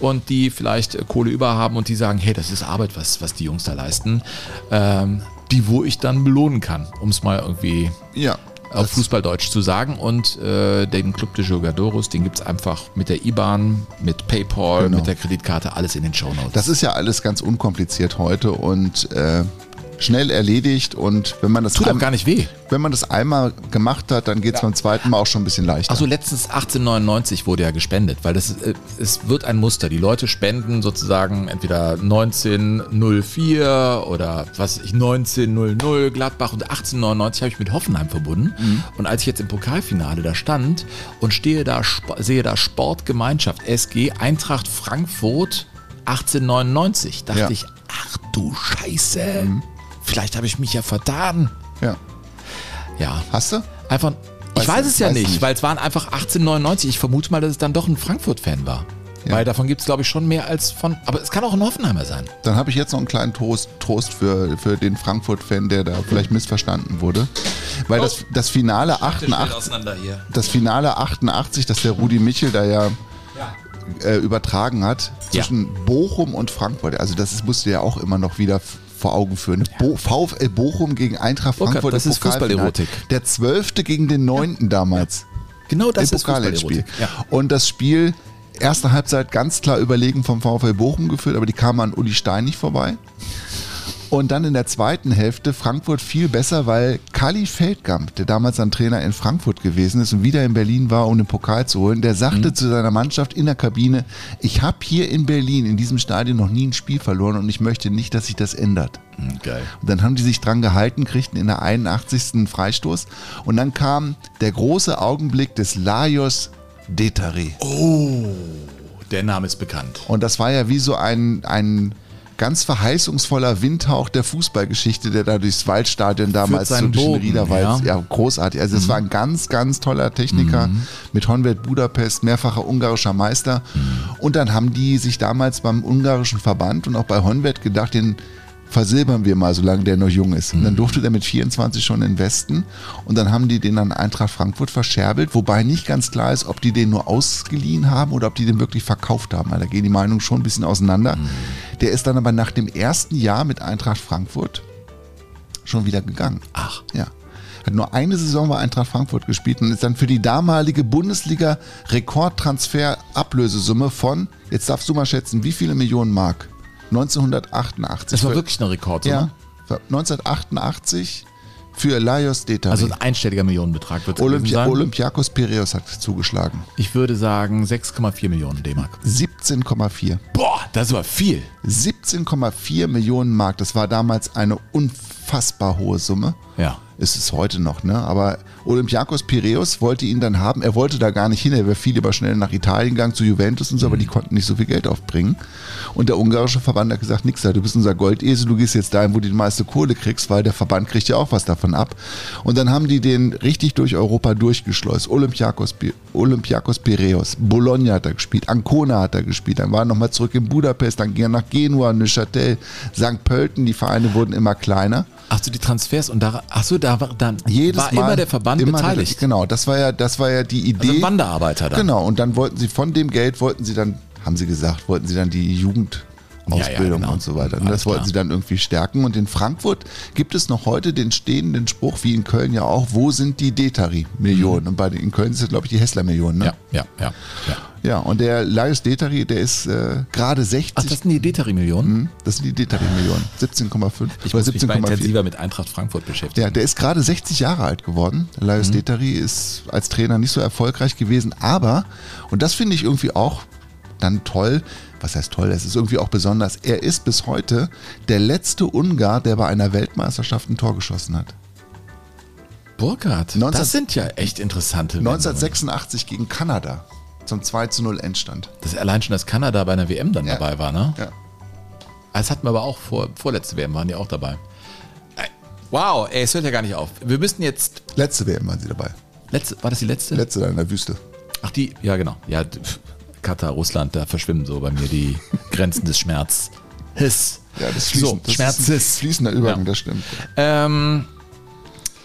und die vielleicht äh, Kohle über haben und die sagen, hey, das ist Arbeit, was, was die Jungs da leisten, ähm, die wo ich dann belohnen kann, um es mal irgendwie Ja. Auf Fußballdeutsch zu sagen. Und äh, den Club de Jogadores, den gibt es einfach mit der IBAN, mit PayPal, Genau. mit der Kreditkarte, alles in den Shownotes. Das ist ja alles ganz unkompliziert heute und äh, schnell erledigt und wenn man das Tut auch ein- gar nicht weh. Wenn man das einmal gemacht hat, dann geht es beim zweiten Mal auch schon ein bisschen leichter. Achso, letztens 1899 wurde ja gespendet, weil das äh, es wird ein Muster. Die Leute spenden sozusagen entweder 1904 oder was ich 1900 Gladbach und 1899 habe ich mit Hoffenheim verbunden. Mhm. Und als ich jetzt im Pokalfinale da stand und stehe da sehe da Sportgemeinschaft SG Eintracht Frankfurt 1899, dachte Ja. ich, ach du Scheiße, vielleicht habe ich mich ja vertan. Ja. Ja. Hast du? Einfach. Ich Weiß weiß es ja weiß nicht, nicht. weil es waren einfach 1899. Ich vermute mal, dass es dann doch ein Frankfurt-Fan war. Weil davon gibt es, glaube ich, schon mehr als von. Aber es kann auch ein Hoffenheimer sein. Dann habe ich jetzt noch einen kleinen Trost, Trost für, für den Frankfurt-Fan, der da vielleicht missverstanden wurde. Weil das, das Finale 88, auseinander hier. das Finale 88, das der Rudi Michel da ja, Äh, übertragen hat, zwischen Bochum und Frankfurt. Also das ist, musst du ja auch immer noch wieder vor Augen führen. Bo VfL Bochum gegen Eintracht Frankfurt. das im ist. Fußballerotik. Der zwölfte gegen den neunten damals. Genau das Im ist Pokalendspiel. Ja. Und das Spiel, erste Halbzeit ganz klar überlegen vom VfL Bochum geführt, aber die kamen an Uli Stein nicht vorbei. Und dann in der zweiten Hälfte Frankfurt viel besser, weil Kali Feldkamp, der damals dann Trainer in Frankfurt gewesen ist und wieder in Berlin war, um den Pokal zu holen, der sagte zu seiner Mannschaft in der Kabine, ich habe hier in Berlin, in diesem Stadion noch nie ein Spiel verloren und ich möchte nicht, dass sich das ändert. Geil. Und dann haben die sich dran gehalten, kriegten in der 81. einen Freistoß und dann kam der große Augenblick des Lajos Detare. Oh, der Name ist bekannt. Und das war ja wie so ein, ein ganz verheißungsvoller Windhauch der Fußballgeschichte, der da durchs Waldstadion damals so durch den Bogen, Riederwald, ja. ja. großartig. Also es war ein ganz, ganz toller Techniker mit Honved Budapest, mehrfacher ungarischer Meister. Und dann haben die sich damals beim ungarischen Verband und auch bei Honved gedacht, den versilbern wir mal, solange der noch jung ist. Und dann durfte der mit 24 schon in den Westen und dann haben die den an Eintracht Frankfurt verscherbelt, wobei nicht ganz klar ist, ob die den nur ausgeliehen haben oder ob die den wirklich verkauft haben. Also Da gehen die Meinungen schon ein bisschen auseinander. Der ist dann aber nach dem ersten Jahr mit Eintracht Frankfurt schon wieder gegangen. Ach. Ja. Hat nur eine Saison bei Eintracht Frankfurt gespielt und ist dann für die damalige Bundesliga Rekordtransfer-Ablösesumme von, jetzt darfst du mal schätzen, wie viele Millionen Mark? 1988. Das war Für- wirklich eine Rekordsumme. Ja, 1988 für Lajos Detari. Also ein einstelliger Millionenbetrag wird sein. Olympiakos Piraeus hat zugeschlagen. Ich würde sagen 6,4 Millionen D-Mark. 17,4. Boah, das war viel. 17,4 Millionen Mark. Das war damals eine unfassbar hohe Summe. Ja. Ist es heute noch, ne? Aber Olympiakos Piraeus wollte ihn dann haben. Er wollte da gar nicht hin. Er wäre viel lieber schnell nach Italien gegangen, zu Juventus und so, aber die konnten nicht so viel Geld aufbringen. Und der ungarische Verband hat gesagt, nix da, du bist unser Goldesel, du gehst jetzt dahin, wo du die meiste Kohle kriegst, weil der Verband kriegt ja auch was davon ab. Und dann haben die den richtig durch Europa durchgeschleust. Olympiakos, Pi- Olympiakos Piraeus, Bologna hat er gespielt, Ancona hat er gespielt, dann war er nochmal zurück in Budapest, dann ging er nach Genua, Neuchâtel, St. Pölten, die Vereine wurden immer kleiner. Ach so, die Transfers und da, ach so, da war dann Jedes war Mal immer der Verband immer beteiligt. Der, genau, das war ja, das war ja die Idee. Also Wanderarbeiter dann. Genau, und dann wollten sie von dem Geld, wollten sie dann, haben sie gesagt, wollten sie dann die Jugendausbildung Ja, ja, genau. und so weiter. Und das wollten sie dann irgendwie stärken. Und in Frankfurt gibt es noch heute den stehenden Spruch, wie in Köln ja auch, wo sind die Detari-Millionen? Und bei in Köln ist es, glaube ich, die Hessler-Millionen. Ne? Mhm. Ja, ja, ja, ja. Ja, und der Laius Detari, der ist äh, gerade 60. Ach, das sind die Detari-Millionen? Mhm, das sind die Detari-Millionen. 17,5 Ich oder muss mich mal 17,4. intensiver mit Eintracht Frankfurt beschäftigen. Ja, der ist gerade 60 Jahre alt geworden. Laius Mhm. Detari ist als Trainer nicht so erfolgreich gewesen, aber, und das finde ich irgendwie auch dann toll, was heißt toll, es ist irgendwie auch besonders, er ist bis heute der letzte Ungar, der bei einer Weltmeisterschaft ein Tor geschossen hat. Burkhardt, 19 das sind ja echt interessante Wendungen. 1986 gegen Kanada zum 2 zu 0 Endstand. Das ist allein schon, dass Kanada bei einer WM dann Ja. dabei war, ne? Ja. Das hatten wir aber auch vor, vorletzte WM, waren die auch dabei. Ey, Wow, ey, es hört ja gar nicht auf. Wir müssten jetzt. Letzte WM waren sie dabei. Letzte, war das die letzte? Letzte in der Wüste. Ach, die, ja, genau. Ja, Katar, Russland, da verschwimmen so bei mir die Grenzen des Schmerzes. Ja, das, So, fließen, das ist ein Schmerzes. fließender Übergang, Ja. das stimmt. Ähm,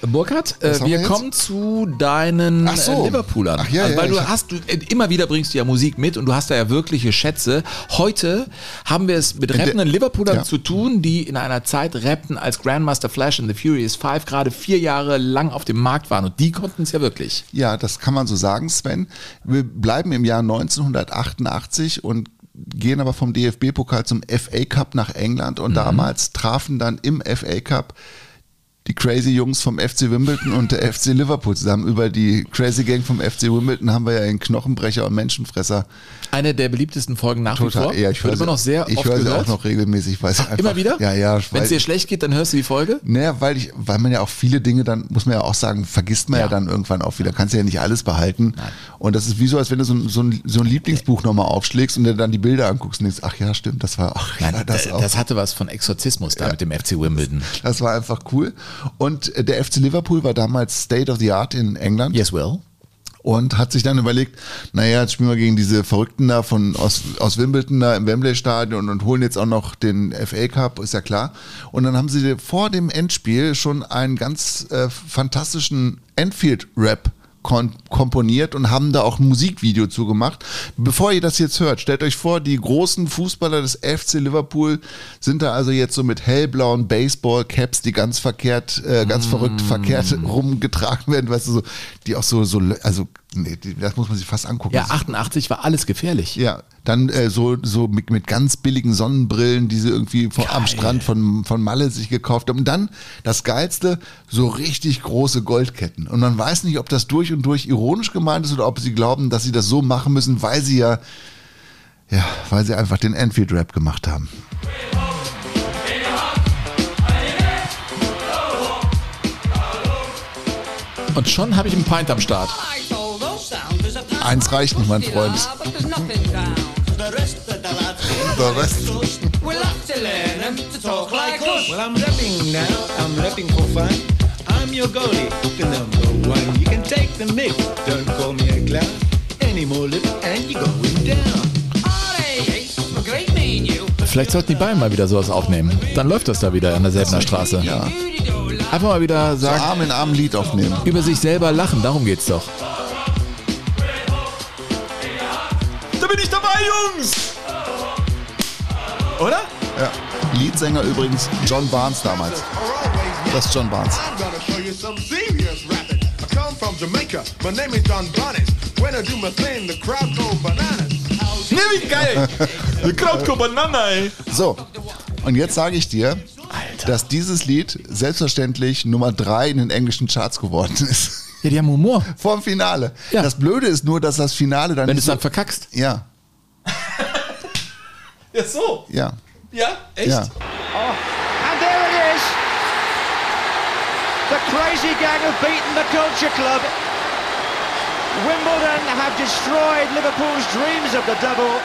Burkhard, äh, wir wir kommen zu deinen Ach so. äh, Liverpoolern. Ach ja, also, ja, weil du ich- hast, du, äh, immer wieder bringst du ja Musik mit und du hast da ja wirkliche Schätze. Heute haben wir es mit der- rappenden Liverpoolern ja. zu tun, die in einer Zeit rappten, als Grandmaster Flash and the Furious Five gerade vier Jahre lang auf dem Markt waren und die konnten es ja wirklich. Ja, das kann man so sagen, Sven. Wir bleiben im Jahr 1988 und gehen aber vom DFB-Pokal zum FA Cup nach England und damals trafen dann im FA Cup die Crazy Jungs vom FC Wimbledon und der FC Liverpool zusammen. Über die Crazy Gang vom FC Wimbledon haben wir ja in Knochenbrecher und Menschenfresser Eine der beliebtesten Folgen nach wie vor. total. Ja, ich höre sie, noch sehr ich oft höre sie gehört. auch noch regelmäßig. Weil einfach, Immer wieder? Ja, ja. Wenn es dir schlecht geht, dann hörst du die Folge. naja, weil ich, weil man ja auch viele Dinge dann, muss man ja auch sagen, vergisst man ja, Ja. dann irgendwann auch wieder. Kannst ja nicht alles behalten. Und das ist wie so, als wenn du so, ein- so, ein, so ein Lieblingsbuch nochmal aufschlägst und dir dann die Bilder anguckst und denkst, ach ja, stimmt, das war auch, Nein, ja, das das, auch. das hatte was von Exorzismus da mit dem FC Wimbledon. Das war einfach cool. Und äh, der FC Liverpool war damals State of the Art in England. Yes, well. und hat sich dann überlegt, naja, jetzt spielen wir gegen diese Verrückten da von aus, aus Wimbledon da im Wembley Stadion und holen jetzt auch noch den FA Cup, ist ja klar. Und dann haben sie vor dem Endspiel schon einen ganz äh, fantastischen Enfield-Rap komponiert und haben da auch ein Musikvideo zugemacht. Bevor ihr das jetzt hört, stellt euch vor, die großen Fußballer des FC Liverpool sind da also jetzt so mit hellblauen Baseball-Caps, die ganz verkehrt, äh, ganz mm. verrückt verkehrt rumgetragen werden, weißt du, so, die auch so, so, also Nee, das muss man sich fast angucken. Ja, 88 war alles gefährlich. Ja, dann äh, so, so mit, mit ganz billigen Sonnenbrillen, die sie irgendwie vor, am Strand von, von Malle sich gekauft haben. Und dann das Geilste, so richtig große Goldketten. Und man weiß nicht, ob das durch und durch ironisch gemeint ist oder ob sie glauben, dass sie das so machen müssen, weil sie ja, ja, weil sie einfach den Enfield-Rap gemacht haben. Und schon habe ich einen Pint am Start. Eins reicht nicht, mein Freund. Der Rest. Well, I'm rapping now. I'm rapping for fun. I'm your goalie, the number one. You can take the mic. Don't call me a clown. Any more lip and you're going down. Vielleicht sollten die beiden mal wieder sowas aufnehmen. Dann läuft das da wieder an der Selbener Straße. Ja. Einfach mal wieder sagen. So Arm in Arm ein Lied aufnehmen. Über sich selber lachen, darum geht's doch. Jungs! Oder? Ja. Leadsänger übrigens John Barnes damals. Das ist John Barnes. Ne, wie geil! The crowd go banana, ey. So, und jetzt sage ich dir, Alter. dass dieses Lied selbstverständlich Nummer 3 in den englischen Charts geworden ist. Ja, die haben Humor. Vor dem Finale. Ja. Das Blöde ist nur, dass das Finale dann. Wenn du es dann verkackst. Ja. Ja, so. Ja. Ja, echt? Ja. Oh, and there it is. The crazy gang have beaten the Culture Club. Wimbledon have destroyed Liverpool's dreams of the double.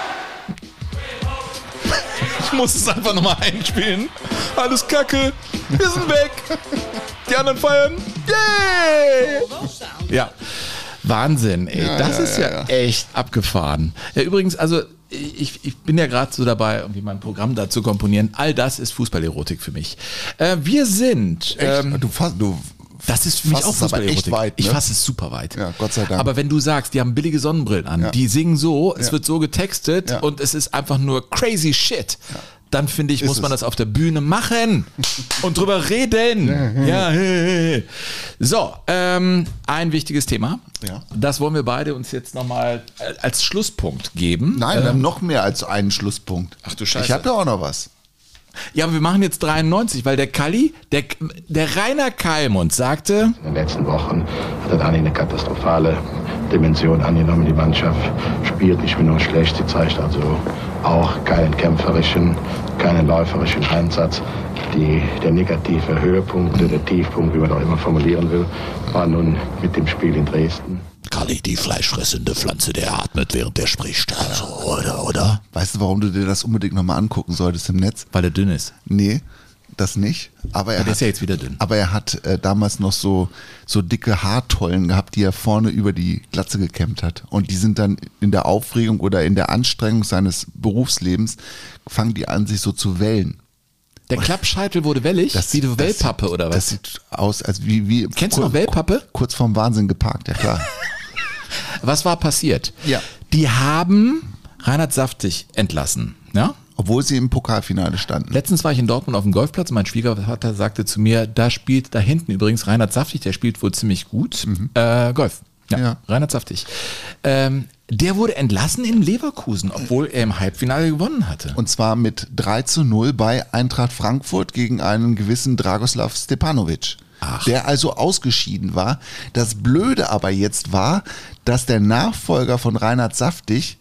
Ich muss es einfach nochmal einspielen. Alles kacke. Wir sind weg. Die anderen feiern. Yay! Ja. Wahnsinn, ey. Ja, das ja, ist ja, ja, ja. echt abgefahren. Ja, übrigens, also ich, ich bin ja gerade so dabei, irgendwie mein Programm da zu komponieren. All das ist Fußballerotik für mich. Äh, wir sind. Ähm, du, fass, du das ist für mich auch Fußballerotik. ne? Ich fasse es super weit. Ja, Gott sei Dank. Aber wenn du sagst, die haben billige Sonnenbrillen an, Ja. die singen so, es Ja. wird so getextet Ja. und es ist einfach nur crazy shit. Dann finde ich, Ist muss man es. das auf der Bühne machen und drüber reden. Ja, hey, hey. So, ähm, ein wichtiges Thema. Ja. Das wollen wir beide uns jetzt nochmal als Schlusspunkt geben. Nein, wir Ähm, haben noch mehr als einen Schlusspunkt. Ach du Scheiße. Ich habe ja auch noch was. Ja, aber wir machen jetzt 93, weil der Kalli, der, der Rainer Kalmund sagte, In den letzten Wochen hat er Dani eine katastrophale Dimension angenommen. Die Mannschaft spielt nicht nur schlecht, sie zeigt also auch keinen kämpferischen, keinen läuferischen Einsatz. Die, der negative Höhepunkt oder der Tiefpunkt, wie man auch immer formulieren will, war nun mit dem Spiel in Dresden. Kalli, die fleischfressende Pflanze, der atmet, während er spricht. Also, oder, oder? Weißt du, warum du dir das unbedingt nochmal angucken solltest im Netz? Weil er dünn ist. Nee, das nicht. Aber er Ja, der hat, ist ja jetzt wieder dünn. Aber er hat äh, damals noch so, so dicke Haartollen gehabt, die er vorne über die Glatze gekämmt hat. Und die sind dann in der Aufregung oder in der Anstrengung seines Berufslebens, fangen die an, sich so zu wellen. Der Klappscheitel wurde wellig? Das wie sieht- eine Wellpappe oder was? Das sieht aus, als wie. wie Kennst du noch Wellpappe? Kurz vorm Wahnsinn geparkt, ja klar. Was war passiert? Ja. Die haben Reinhard Saftig entlassen. Ja? Obwohl sie im Pokalfinale standen. Letztens war ich in Dortmund auf dem Golfplatz und mein Schwiegervater sagte zu mir, da spielt da hinten übrigens Reinhard Saftig, der spielt wohl ziemlich gut. Äh, Golf. Ja, Ja. Reinhard Saftig. Ähm, der wurde entlassen in Leverkusen, obwohl er im Halbfinale gewonnen hatte. Und zwar mit 3 zu 0 bei Eintracht Frankfurt gegen einen gewissen Dragoslav Stepanovic. Der also ausgeschieden war. Das Blöde aber jetzt war, dass der Nachfolger von Reinhard Saftig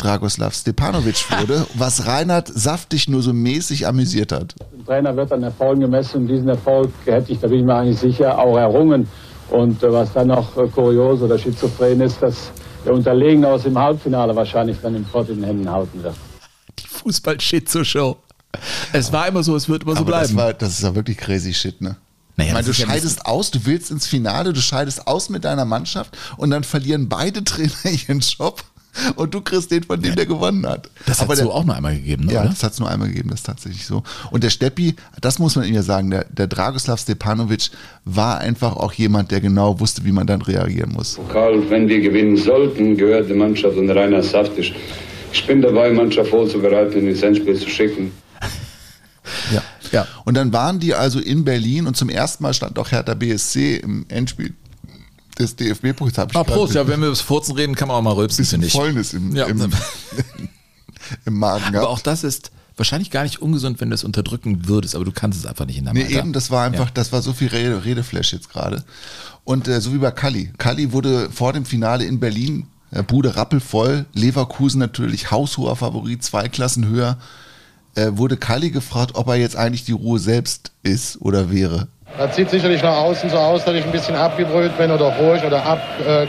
Dragoslav Stepanovic wurde, was Reinhard Saftig nur so mäßig amüsiert hat. Ein Trainer wird an Erfolgen gemessen und diesen Erfolg hätte ich, da bin ich mir eigentlich sicher, auch errungen. Und äh, was dann noch äh, kurios oder schizophren ist, dass der Unterlegen aus dem Halbfinale wahrscheinlich dann im Pott in den Händen halten wird. Fußball-Shit-Show. Es war immer so, es wird immer so aber das, bleiben. war, das ist ja wirklich crazy shit, ne? Naja, ich meine, du ist ja scheidest aus, du willst ins Finale, du scheidest aus mit deiner Mannschaft und dann verlieren beide Trainer ihren Job und du kriegst den von dem, der gewonnen hat. Das hat Aber so auch nur einmal gegeben, ne? Ja, oder? das hat es nur einmal gegeben, das ist tatsächlich so. Und der Steppi, das muss man ihm ja sagen, der, der Dragoslav Stepanovic war einfach auch jemand, der genau wusste, wie man dann reagieren muss. Karl, wenn wir gewinnen sollten, gehört die Mannschaft unter Rainer Saftisch. Ich bin dabei, Mannschaft vorzubereiten und ins Endspiel zu schicken. Ja. ja. Und dann waren die also in Berlin und zum ersten Mal stand auch Hertha BSC im Endspiel des DFB-Pokals. Hab ich Ah, Prost, ja, wenn wir über Furzen reden, kann man auch mal rülpsen, finde ich. Fäulnis im, Ja. im, im Magen Aber gehabt. auch das ist wahrscheinlich gar nicht ungesund, wenn du es unterdrücken würdest, aber du kannst es einfach nicht in deinem Nee, Alter. eben, das war einfach, Ja. das war so viel Rede, Redeflash jetzt gerade. Und äh, so wie bei Kalli. Kalli wurde vor dem Finale in Berlin, äh, Bude rappelvoll, Leverkusen natürlich haushoher Favorit, zwei Klassen höher, äh, wurde Kalli gefragt, ob er jetzt eigentlich die Ruhe selbst ist oder wäre. Das sieht sicherlich nach außen so aus, dass ich ein bisschen abgebrüht bin oder ruhig oder ab, äh,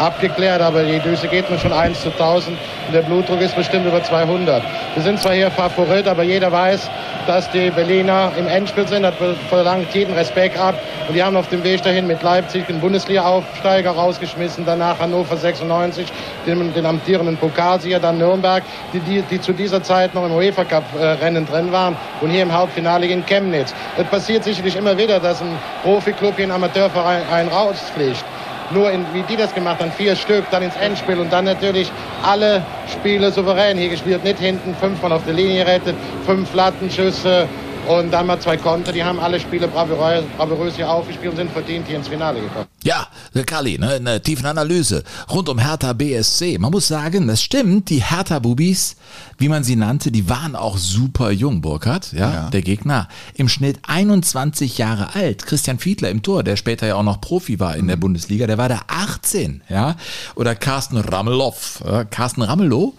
abgeklärt, aber die Düse geht mir schon 1 zu 1000 und der Blutdruck ist bestimmt über 200. Wir sind zwar hier Favorit, aber jeder weiß, dass die Berliner im Endspiel sind, das verlangt jeden Respekt ab und die haben auf dem Weg dahin mit Leipzig den Bundesliga-Aufsteiger rausgeschmissen, danach Hannover 96, den, den amtierenden Pokalsieger, dann Nürnberg, die, die, die zu dieser Zeit noch im UEFA-Cup-Rennen drin waren und hier im Halbfinale gegen Chemnitz. Es passiert sicherlich immer wieder, dass ein Profiklub hier einen Amateurverein einen rausfliegt. Nur in, wie die das gemacht haben, vier Stück, dann ins Endspiel und dann natürlich alle Spiele souverän hier gespielt. Nicht hinten fünfmal auf der Linie rettet, fünf Lattenschüsse und dann mal zwei Konter. Die haben alle Spiele bravourös, bravourös hier aufgespielt und sind verdient hier ins Finale gekommen. Ja, Kali, ne, eine tiefen Analyse rund um Hertha BSC. Man muss sagen, das stimmt, die Hertha-Bubis, wie man sie nannte, die waren auch super jung, Burkhardt, ja, Ja. der Gegner. Im Schnitt 21 Jahre alt. Christian Fiedler im Tor, der später ja auch noch Profi war in der Bundesliga, der war da 18, ja. Oder Carsten Ramelow, äh, Carsten Ramelow,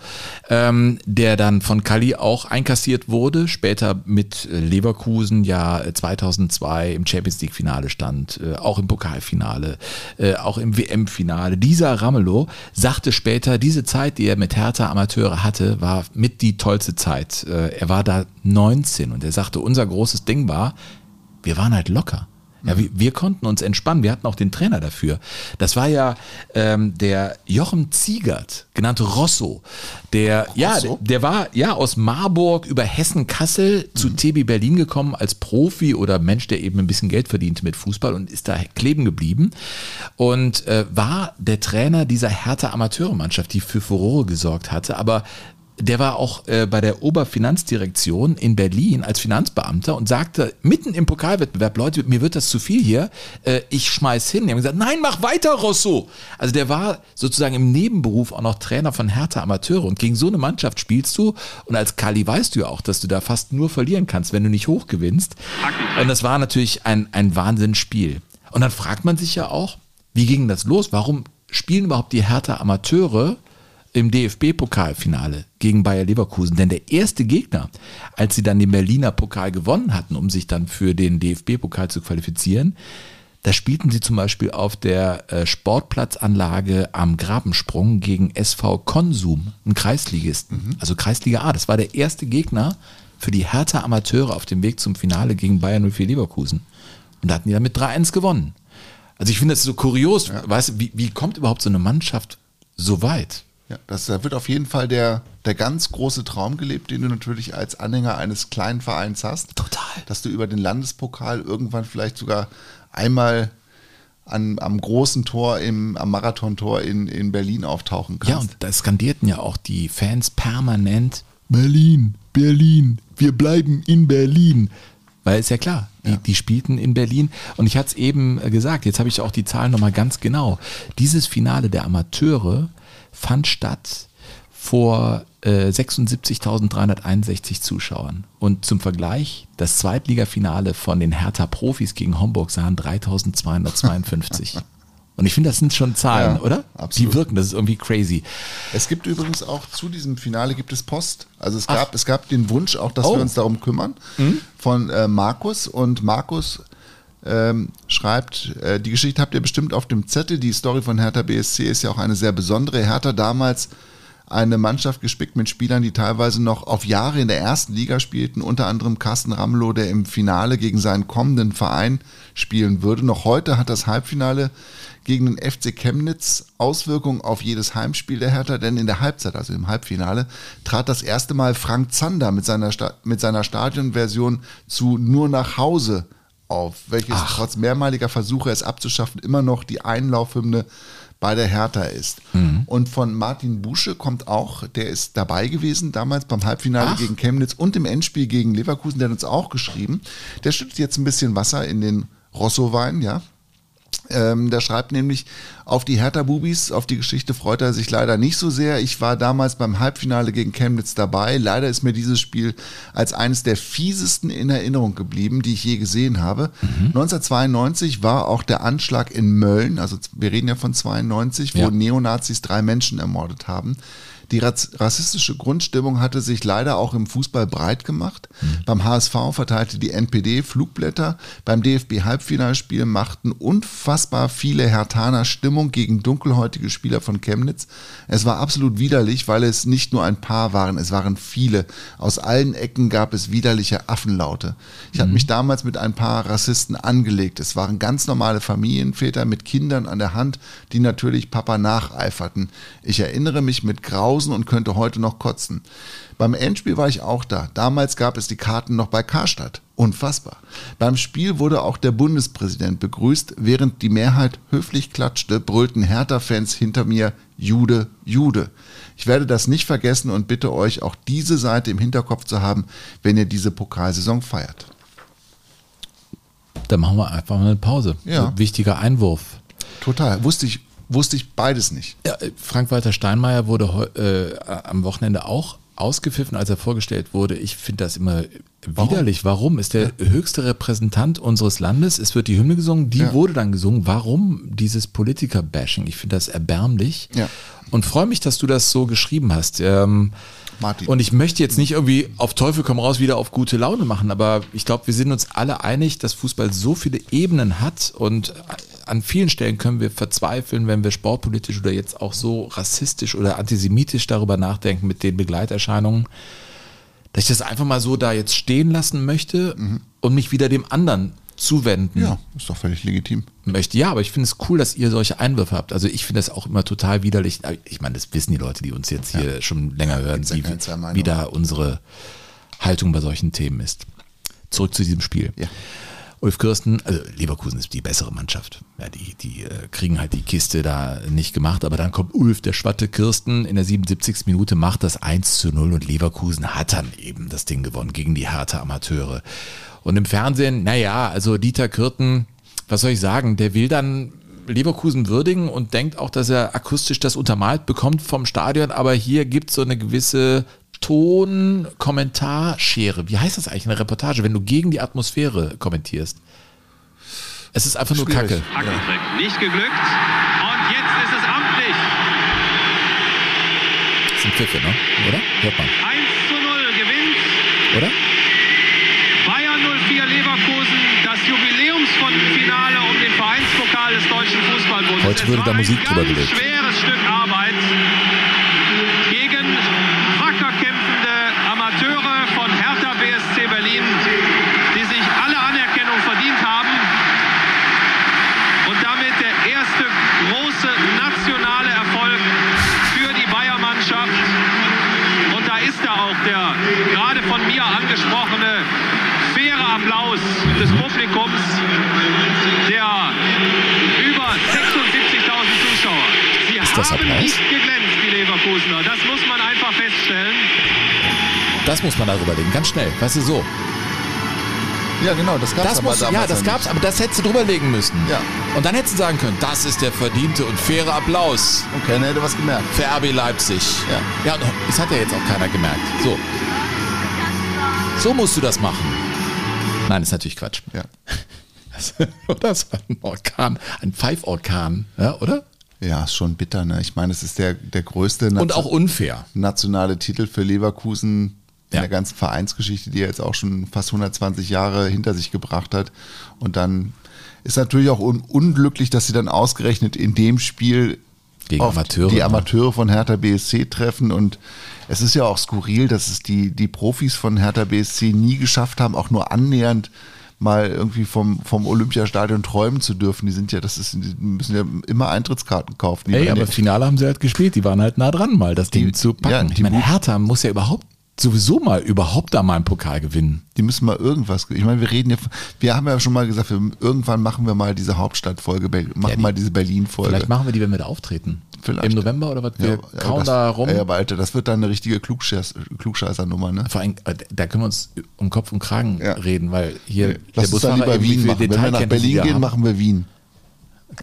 ähm, der dann von Kali auch einkassiert wurde, später mit äh, Leverkusen ja äh, 2002 im Champions League Finale stand, äh, auch im Pokalfinale, äh, auch im WM-Finale. Dieser Ramelow sagte später, diese Zeit, die er mit Hertha Amateure hatte, war mit die tollste Zeit. Äh, er war da 19 und er sagte, unser großes Ding war, wir waren halt locker. Ja, wir, wir konnten uns entspannen. Wir hatten auch den Trainer dafür. Das war ja ähm, der Jochen Ziegert, genannt Rosso. Der, ja, der, der war ja aus Marburg über Hessen-Kassel zu TB Berlin gekommen als Profi oder Mensch, der eben ein bisschen Geld verdiente mit Fußball und ist da kleben geblieben und äh, war der Trainer dieser Hertha Amateurmannschaft, die für Furore gesorgt hatte. Aber der war auch äh, bei der Oberfinanzdirektion in Berlin als Finanzbeamter und sagte mitten im Pokalwettbewerb, Leute, mir wird das zu viel hier, äh, ich schmeiß hin. Die haben gesagt, nein, mach weiter, Rosso. Also der war sozusagen im Nebenberuf auch noch Trainer von Hertha Amateure und gegen so eine Mannschaft spielst du und als Kali weißt du ja auch, dass du da fast nur verlieren kannst, wenn du nicht hoch gewinnst. Und das war natürlich ein, ein Wahnsinnsspiel. Und dann fragt man sich ja auch, wie ging das los? Warum spielen überhaupt die Hertha Amateure im DFB-Pokalfinale gegen Bayer Leverkusen. Denn der erste Gegner, als sie dann den Berliner Pokal gewonnen hatten, um sich dann für den DFB-Pokal zu qualifizieren, da spielten sie zum Beispiel auf der äh, Sportplatzanlage am Grabensprung gegen SV Konsum, ein Kreisligisten, also Kreisliga A. Das war der erste Gegner für die Hertha Amateure auf dem Weg zum Finale gegen Bayern 04 Leverkusen. Und da hatten die dann mit 3-1 gewonnen. Also ich finde das so kurios, weißt du, wie, wie kommt überhaupt so eine Mannschaft so weit? Ja, das da wird auf jeden Fall der, der ganz große Traum gelebt, den du natürlich als Anhänger eines kleinen Vereins hast. Total. Dass du über den Landespokal irgendwann vielleicht sogar einmal an, am großen Tor, im, am Marathontor in, in Berlin auftauchen kannst. Ja, und da skandierten ja auch die Fans permanent Berlin, Berlin, wir bleiben in Berlin. Weil ist ja klar, die, die spielten in Berlin und ich hatte es eben äh, gesagt, jetzt habe ich auch die Zahlen nochmal ganz genau. Dieses Finale der Amateure fand statt vor äh, 76.361 Zuschauern. Und zum Vergleich, das Zweitligafinale von den Hertha Profis gegen Homburg sahen 3.252. Und ich finde, das sind schon Zahlen, Ja, oder? absolut. Die wirken, das ist irgendwie crazy. Es gibt übrigens auch zu diesem Finale gibt es Post. Also es gab, es gab den Wunsch auch, dass Oh. wir uns darum kümmern Mhm. von äh, Markus und Markus ähm, schreibt, äh, die Geschichte habt ihr bestimmt auf dem Zettel. Die Story von Hertha BSC ist ja auch eine sehr besondere. Hertha damals eine Mannschaft gespickt mit Spielern, die teilweise noch auf Jahre in der ersten Liga spielten, unter anderem Carsten Ramlow, der im Finale gegen seinen kommenden Verein spielen würde. Noch heute hat das Halbfinale gegen den FC Chemnitz Auswirkungen auf jedes Heimspiel der Hertha, denn in der Halbzeit, also im Halbfinale, trat das erste Mal Frank Zander mit seiner, Sta mit seiner Stadionversion zu Nur nach Hause auf, welches Ach. trotz mehrmaliger Versuche, es abzuschaffen, immer noch die Einlaufhymne bei der Hertha ist. Mhm. Und von Martin Busche kommt auch, der ist dabei gewesen damals beim Halbfinale Ach. gegen Chemnitz und im Endspiel gegen Leverkusen, der hat uns auch geschrieben. Der schüttet jetzt ein bisschen Wasser in den Rosso-Wein, ja. Ähm, der schreibt nämlich, auf die Hertha-Bubis, auf die Geschichte freut er sich leider nicht so sehr. Ich war damals beim Halbfinale gegen Chemnitz dabei. Leider ist mir dieses Spiel als eines der fiesesten in Erinnerung geblieben, die ich je gesehen habe. 1992 war auch der Anschlag in Mölln, also wir reden ja von 92, wo Ja. Neonazis drei Menschen ermordet haben. Die rassistische Grundstimmung hatte sich leider auch im Fußball breit gemacht. Beim HSV verteilte die NPD Flugblätter. Beim DFB-Halbfinalspiel machten unfassbar viele Hertaner Stimmung gegen dunkelhäutige Spieler von Chemnitz. Es war absolut widerlich, weil es nicht nur ein paar waren, es waren viele. Aus allen Ecken gab es widerliche Affenlaute. Ich habe mich damals mit ein paar Rassisten angelegt. Es waren ganz normale Familienväter mit Kindern an der Hand, die natürlich Papa nacheiferten. Ich erinnere mich mit Grausen und könnte heute noch kotzen. Beim Endspiel war ich auch da. Damals gab es die Karten noch bei Karstadt. Unfassbar. Beim Spiel wurde auch der Bundespräsident begrüßt. Während die Mehrheit höflich klatschte, brüllten Hertha-Fans hinter mir Jude, Jude. Ich werde das nicht vergessen und bitte euch auch diese Seite im Hinterkopf zu haben, wenn ihr diese Pokalsaison feiert. Dann machen wir einfach mal eine Pause. Ja. Wichtiger Einwurf. Total. Wusste ich, wusste ich beides nicht. Ja, äh, Frank-Walter Steinmeier wurde äh, am Wochenende auch ausgepfiffen, als er vorgestellt wurde. Ich finde das immer widerlich. Warum? Ist der höchste Repräsentant unseres Landes. Es wird die Hymne gesungen, die Ja. wurde dann gesungen. Warum dieses Politiker-Bashing? Ich finde das erbärmlich. Ja. Und freue mich, dass du das so geschrieben hast. Ähm, Martin. und ich möchte jetzt nicht irgendwie auf Teufel komm raus wieder auf gute Laune machen, aber ich glaube, wir sind uns alle einig, dass Fußball so viele Ebenen hat und an vielen Stellen können wir verzweifeln, wenn wir sportpolitisch oder jetzt auch so rassistisch oder antisemitisch darüber nachdenken mit den Begleiterscheinungen, dass ich das einfach mal so da jetzt stehen lassen möchte und mich wieder dem anderen zuwenden Ja, ist doch völlig legitim. möchte. Ja, aber ich finde es cool, dass ihr solche Einwürfe habt. Also ich finde das auch immer total widerlich. Ich meine, das wissen die Leute, die uns jetzt hier schon länger hören, ja wie, wie da unsere Haltung bei solchen Themen ist. Zurück zu diesem Spiel. Ja. Ulf Kirsten, also Leverkusen ist die bessere Mannschaft. Ja, die die äh, kriegen halt die Kiste da nicht gemacht, aber dann kommt Ulf, der Schwatte Kirsten, in der 77. Minute macht das 1 zu 0 und Leverkusen hat dann eben das Ding gewonnen gegen die Hertha Amateure. Und im Fernsehen, naja, also Dieter Kürten, was soll ich sagen, der will dann Leverkusen würdigen und denkt auch, dass er akustisch das untermalt bekommt vom Stadion, aber hier gibt es so eine gewisse Ton-Kommentarschere. Wie heißt das eigentlich in der Reportage, wenn du gegen die Atmosphäre kommentierst? Es ist einfach nur Schwierig. Kacke. Hackentrick. Nicht geglückt. Und jetzt ist es amtlich. Das sind Pfiffe, ne? Oder? Hört man. 1 zu 0 gewinnt Oder? Bayern 04 Leverkusen das Jubiläumsfinale um den Vereinspokal des Deutschen Fußballbundes. Heute würde da Musik ein drüber gelegt. schweres Stück Arbeit gegen wacker kämpfende Amateure von Hertha BSC Berlin, die sich alle Anerkennung verdient haben und damit der erste große nationale Erfolg für die Bayern-Mannschaft. Und da ist er auch, der gerade von mir angesprochene faire Applaus des Publikums, der über 76.000 Zuschauer. Sie Ist das haben nicht geglänzt, die Leverkusener. Das muss man einfach feststellen. Das muss man darüber legen, ganz schnell. Weißt du, so. Ja, genau, das gab's Das aber muss, damals ja, das ja gab's, aber das hättest du drüber legen müssen. Ja. Und dann hättest du sagen können, das ist der verdiente und faire Applaus Und keiner hätte was gemerkt. für RB Leipzig. Ja. Ja, es hat ja jetzt auch keiner gemerkt. So. So musst du das machen. Nein, ist natürlich Quatsch. Ja. oder? Das war ein Orkan, ein Pfeiforkan, ja, oder? Ja, ist schon bitter, ne? Ich meine, es ist der, der größte Und Nation- auch unfair. nationale Titel für Leverkusen in Ja. der ganzen Vereinsgeschichte, die er jetzt auch schon fast 120 Jahre hinter sich gebracht hat. Und dann ist natürlich auch un unglücklich, dass sie dann ausgerechnet in dem Spiel Gegen Amateure, die ne? Amateure von Hertha BSC treffen und es ist ja auch skurril, dass es die, die Profis von Hertha BSC nie geschafft haben, auch nur annähernd mal irgendwie vom, vom Olympiastadion träumen zu dürfen. Die sind ja, das ist, die müssen ja immer Eintrittskarten kaufen. Ey, aber Finale haben sie halt gespielt. Die waren halt nah dran, mal das Ding zu packen. ja, ich die meine, Hertha muss ja überhaupt sowieso mal überhaupt da mal einen Pokal gewinnen. Die müssen mal irgendwas. Ich meine, wir reden ja, wir haben ja schon mal gesagt, wir, irgendwann machen wir mal diese Hauptstadtfolge, machen die- mal diese Berlin-Folge. Vielleicht machen wir die, wenn wir da auftreten. Vielleicht. Im November oder was? Wir ja, kauen das, da rum. Ja, aber Alter, das wird dann eine richtige Klugscheiß, Klugscheißer-Nummer, ne? Vor allem, äh, da können wir uns um Kopf und Kragen reden, weil hier Lass uns dann lieber Wien machen. Wenn wir nach Berlin gehen, haben. machen wir Wien.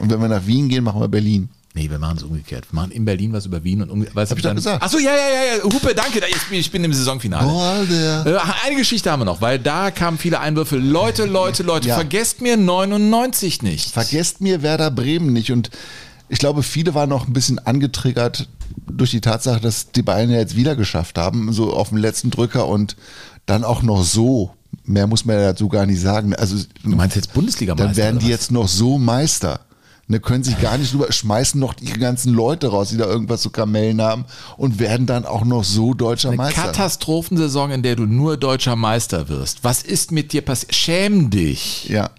Und wenn wir nach Wien gehen, machen wir Berlin. Nee, wir machen es umgekehrt. Wir machen in Berlin was über Wien und umgekehrt. Hab ich doch gesagt. Achso, ja, ja, ja, ja. Hupe, danke. ich bin im Saisonfinale. Boah. Äh, Eine Geschichte haben wir noch, weil da kamen viele Einwürfe. Leute, Leute, Leute, Ja. vergesst mir 99 nicht. Vergesst mir Werder Bremen nicht. Und ich glaube, viele waren noch ein bisschen angetriggert durch die Tatsache, dass die Bayern ja jetzt wieder geschafft haben, so auf dem letzten Drücker und dann auch noch so. Mehr muss man ja dazu gar nicht sagen. Also, Du meinst jetzt Bundesligameister? dann werden die jetzt noch so Meister. Ne, können sich gar nicht drüber, schmeißen noch ihre ganzen Leute raus, die da irgendwas zu Kamellen haben und werden dann auch noch so deutscher Eine Meister. Katastrophensaison, in der du nur deutscher Meister wirst. Was ist mit dir passiert? Schäm dich. Ja.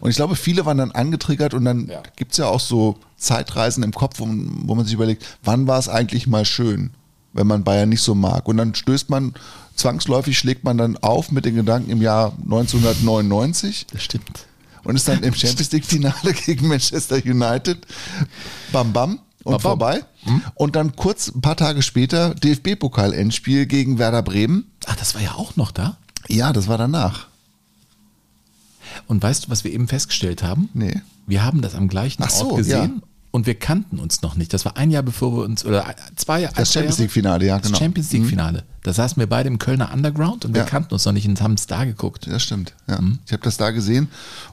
Und ich glaube, viele waren dann angetriggert und dann Ja. gibt's ja auch so Zeitreisen im Kopf, wo, wo man sich überlegt, wann war es eigentlich mal schön, wenn man Bayern nicht so mag. Und dann stößt man, zwangsläufig schlägt man dann auf mit den Gedanken im Jahr 1999 Das stimmt. Und ist dann im Champions League Finale gegen Manchester United. Bam bam. Und Bam, vorbei. Und dann kurz ein paar Tage später DFB-Pokal-Endspiel gegen Werder Bremen. Ach, das war ja auch noch da. Ja, das war danach. Und weißt du, was wir eben festgestellt haben? Nee. Wir haben das am gleichen Ach so, Ort gesehen ja. Und wir kannten uns noch nicht. Das war ein Jahr bevor wir uns, oder zwei Jahre. Das Champions League-Finale, ja, Das genau. Champions League-Finale. Da saßen wir beide im Kölner Underground und wir Ja. kannten uns noch nicht und haben es da geguckt. Das stimmt. Ja. Mhm. Ich habe das da gesehen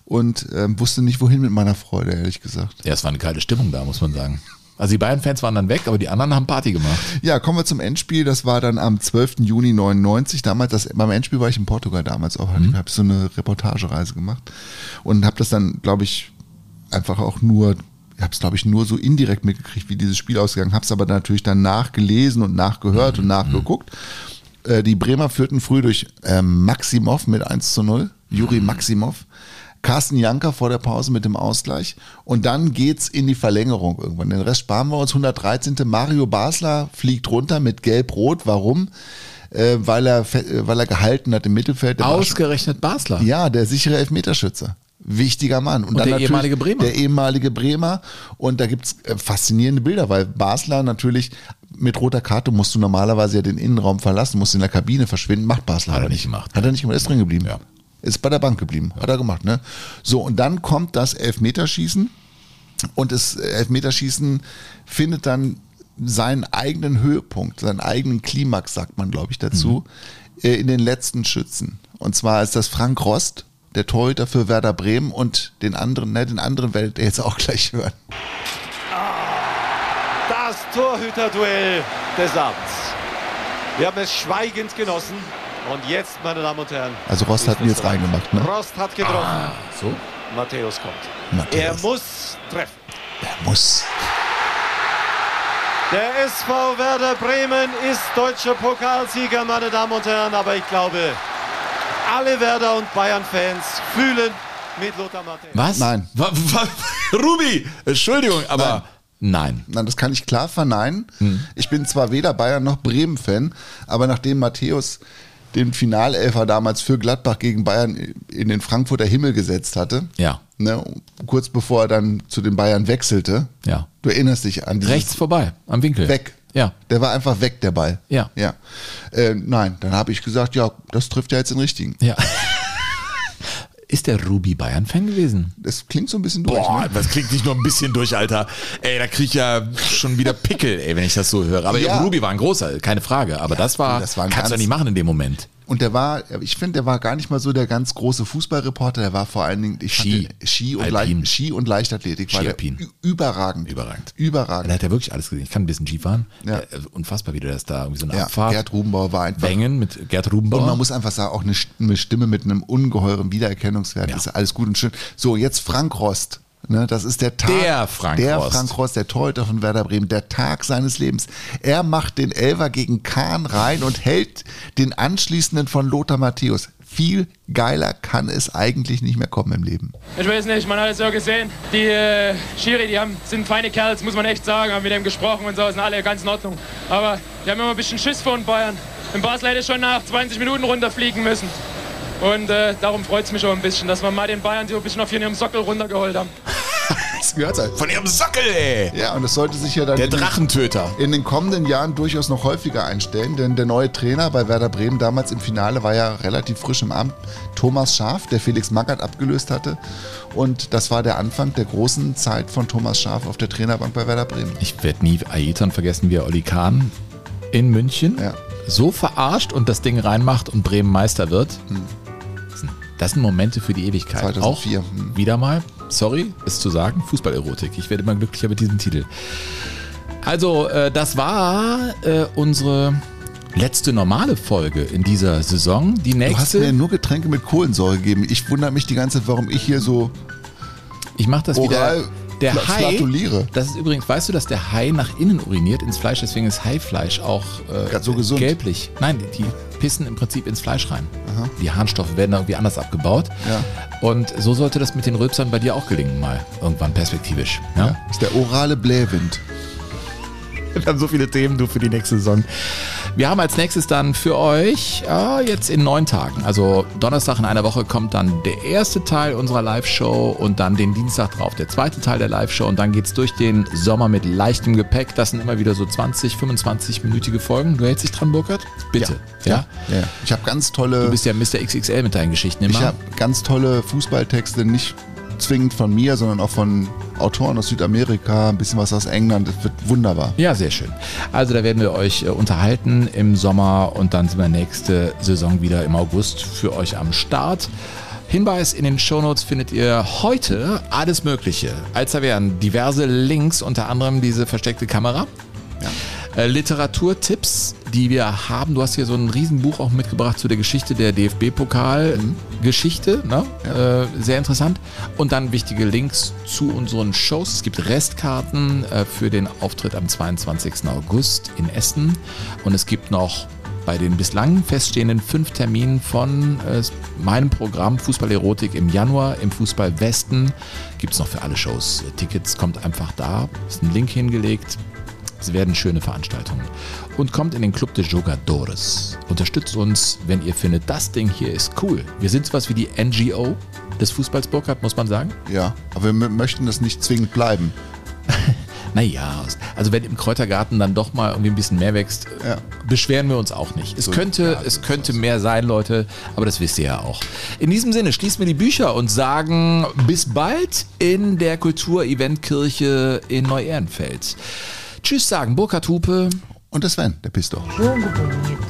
und ähm, wusste nicht, wohin mit meiner Freude, ehrlich gesagt. Ja, es war eine geile Stimmung da, muss man sagen. Also die Bayern-Fans waren dann weg, aber die anderen haben Party gemacht. Ja, kommen wir zum Endspiel. Das war dann am 12. Juni 99. Damals, das, beim Endspiel war ich in Portugal damals auch. Mhm. Ich habe so eine Reportagereise gemacht und habe das dann, glaube ich, einfach auch nur, habe es, glaube ich, nur so indirekt mitgekriegt, wie dieses Spiel ausgegangen. Habe es aber natürlich dann nachgelesen und nachgehört Mhm. und nachgeguckt. Äh, die Bremer führten früh durch ähm, Maximov mit 1 zu 0. Juri Mhm. Maximov. Carsten Janker vor der Pause mit dem Ausgleich. Und dann geht's in die Verlängerung irgendwann. Den Rest sparen wir uns. 113. Mario Basler fliegt runter mit Gelb-Rot. Warum? Äh, weil, er, äh, weil er gehalten hat im Mittelfeld. Der Ausgerechnet Basler. ja, der sichere Elfmeterschütze. Wichtiger Mann. Und der natürlich ehemalige Bremer. Der ehemalige Bremer. Und da gibt's äh, faszinierende Bilder, weil Basler natürlich mit roter Karte musst du normalerweise ja den Innenraum verlassen, musst in der Kabine verschwinden. Macht Basler Hat aber er nicht gemacht. Hat er nicht gemacht, ist drin geblieben. Ja. Ist bei der Bank geblieben. Hat er gemacht, ne? So, und dann kommt das Elfmeterschießen. Und das Elfmeterschießen findet dann seinen eigenen Höhepunkt, seinen eigenen Klimax, sagt man, glaube ich, dazu, äh, in den letzten Schützen. Und zwar ist das Frank Rost, der Torhüter für Werder Bremen und den anderen, ne, den anderen werdet ihr jetzt auch gleich hören. Das Torhüterduell des Abends. Wir haben es schweigend genossen. Und jetzt, meine Damen und Herren. Also Rost hat ihn jetzt reingemacht, ne? Rost hat getroffen. Ah, so? Matthäus kommt. Matthäus. Er muss treffen. Er muss. Der SV Werder Bremen ist deutscher Pokalsieger, meine Damen und Herren. Aber ich glaube, alle Werder- und Bayern-Fans fühlen mit Lothar Matthäus. Was? Nein. Ruby, Entschuldigung, aber nein. Nein, das kann ich klar verneinen. Hm. Ich bin zwar weder Bayern noch Bremen-Fan, aber nachdem Matthäus den Finalelfer damals für Gladbach gegen Bayern in den Frankfurter Himmel gesetzt hatte, Ja. ne, kurz bevor er dann zu den Bayern wechselte, Ja. du erinnerst dich an dieses Rechts vorbei, am Winkel. weg. Ja. Der war einfach weg, der Ball. Ja. Ja. Äh, nein, dann habe ich gesagt, ja, das trifft ja jetzt den richtigen. Ja. Ist der Ruby Bayern-Fan gewesen? Das klingt so ein bisschen durch. Boah, ne? das klingt nicht nur ein bisschen durch, Alter. Ey, da krieg ich ja schon wieder Pickel, ey, wenn ich das so höre. Aber Ja. Ruby war ein großer, keine Frage. Aber das war, das war kannst du ganz- nicht machen in dem Moment. Und der war, ich finde, der war gar nicht mal so der ganz große Fußballreporter, der war vor allen Dingen ich Ski. Ski, und. Leicht, Ski und Leichtathletik war der überragend. Überragend. Überragend. Da hat er wirklich alles gesehen. Ich kann ein bisschen Skifahren. Ja. Äh, unfassbar, wie du das da irgendwie so eine Ja, Abfahrt. Gerd Rubenbauer war einfach. Wengen mit Gerd Rubenbauer. Und man muss einfach sagen, auch eine, eine Stimme mit einem ungeheuren Wiedererkennungswert. Ja. ist alles gut und schön. So, jetzt Frank Rost. Ne, das ist der Tag. Der Frank der Rost. Frank Rost, der Torhüter von Werder Bremen. Der Tag seines Lebens. Er macht den Elfer gegen Kahn rein und hält den anschließenden von Lothar Matthäus. Viel geiler kann es eigentlich nicht mehr kommen im Leben. Ich weiß nicht, man hat es ja gesehen. Die äh, Schiri, die haben, sind feine Kerls, muss man echt sagen. Haben mit dem gesprochen und so, sind alle ganz in Ordnung. Aber die haben immer ein bisschen Schiss vor den Bayern. In Basel hätte schon nach 20 Minuten runterfliegen müssen. Und äh, darum freut es mich auch ein bisschen, dass wir mal den Bayern so ein bisschen auf ihrem Sockel runtergeholt haben. Das gehört halt. Von ihrem Sockel, ey! Ja, und es sollte sich ja dann Der in den- Drachentöter. in den kommenden Jahren durchaus noch häufiger einstellen, denn der neue Trainer bei Werder Bremen damals im Finale war ja relativ frisch im Amt, Thomas Schaaf, der Felix Magath abgelöst hatte. Und das war der Anfang der großen Zeit von Thomas Schaaf auf der Trainerbank bei Werder Bremen. Ich werde nie Ayrton vergessen, wie er Oli Kahn in München so verarscht und das Ding reinmacht und Bremen Meister wird. Das sind- Das sind Momente für die Ewigkeit. 2004, Auch wieder mal, sorry, es zu sagen, Fußballerotik. Ich werde immer glücklicher mit diesem Titel. Also, äh, das war äh, unsere letzte normale Folge in dieser Saison. Die Du hast nächste. mir nur Getränke mit Kohlensäure gegeben. Ich wundere mich die ganze Zeit, warum ich hier so Ich mache das oral wieder. Der fla- Hai, flatuliere. das ist übrigens, weißt du, dass der Hai nach innen uriniert ins Fleisch, deswegen ist Haifleisch auch äh, so gesund. gelblich. Nein, die, die pissen im Prinzip ins Fleisch rein. Die Harnstoffe werden irgendwie anders abgebaut. Ja. Und so sollte das mit den Rülpsern bei dir auch gelingen, mal irgendwann perspektivisch. Ja? Das ist der orale Blähwind. Wir haben so viele Themen, du für die nächste Saison. Wir haben als nächstes dann für euch ah, jetzt in neun Tagen, also Donnerstag in einer Woche kommt dann der erste Teil unserer Live-Show und dann den Dienstag drauf der zweite Teil der Live-Show und dann geht's durch den Sommer mit leichtem Gepäck. Das sind immer wieder so 20, 25-minütige Folgen. Du hältst dich dran, Burkhard? Bitte. Ja. Ja, ja. Ich habe ganz tolle. Du bist ja Mr. XXL mit deinen Geschichten immer. Ich habe ganz tolle Fußballtexte, nicht zwingend von mir, sondern auch von Autoren aus Südamerika, ein bisschen was aus England. Das wird wunderbar. Ja, sehr schön. Also da werden wir euch äh, unterhalten im Sommer und dann sind wir nächste Saison wieder im August für euch am Start. Hinweis in den Shownotes findet ihr heute alles Mögliche. Als da wären diverse Links, unter anderem diese versteckte Kamera. Äh, Literaturtipps, die wir haben. Du hast hier so ein Riesenbuch auch mitgebracht zu der Geschichte der DFB-Pokal-Geschichte. Ne? Äh, sehr interessant. Und dann wichtige Links zu unseren Shows. Es gibt Restkarten äh, für den Auftritt am 22. August in Essen. Und es gibt noch bei den bislang feststehenden fünf Terminen von äh, meinem Programm Fußballerotik im Januar im Fußball Westen gibt es noch für alle Shows. Tickets kommt einfach da, ist ein Link hingelegt. Es werden schöne Veranstaltungen. Und kommt in den Club de Jogadores. Unterstützt uns, wenn ihr findet, das Ding hier ist cool. Wir sind sowas wie die NGO des Fußballs Burkhardt, muss man sagen. Ja, aber wir möchten das nicht zwingend bleiben. Naja, also wenn im Kräutergarten dann doch mal irgendwie ein bisschen mehr wächst, äh, beschweren wir uns auch nicht. Es So, könnte, ja, es könnte mehr sein, Leute, aber das wisst ihr ja auch. In diesem Sinne schließen wir die Bücher und sagen bis bald in der Kultur-Event-Kirche in Neu-Ehrenfeld. Tschüss sagen Burkhard Hupe und der Sven, der Pisto. Jogo Bonito.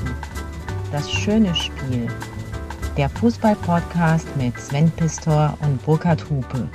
Das schöne Spiel. Der Fußball-Podcast mit Sven Pistor und Burkhard Hupe.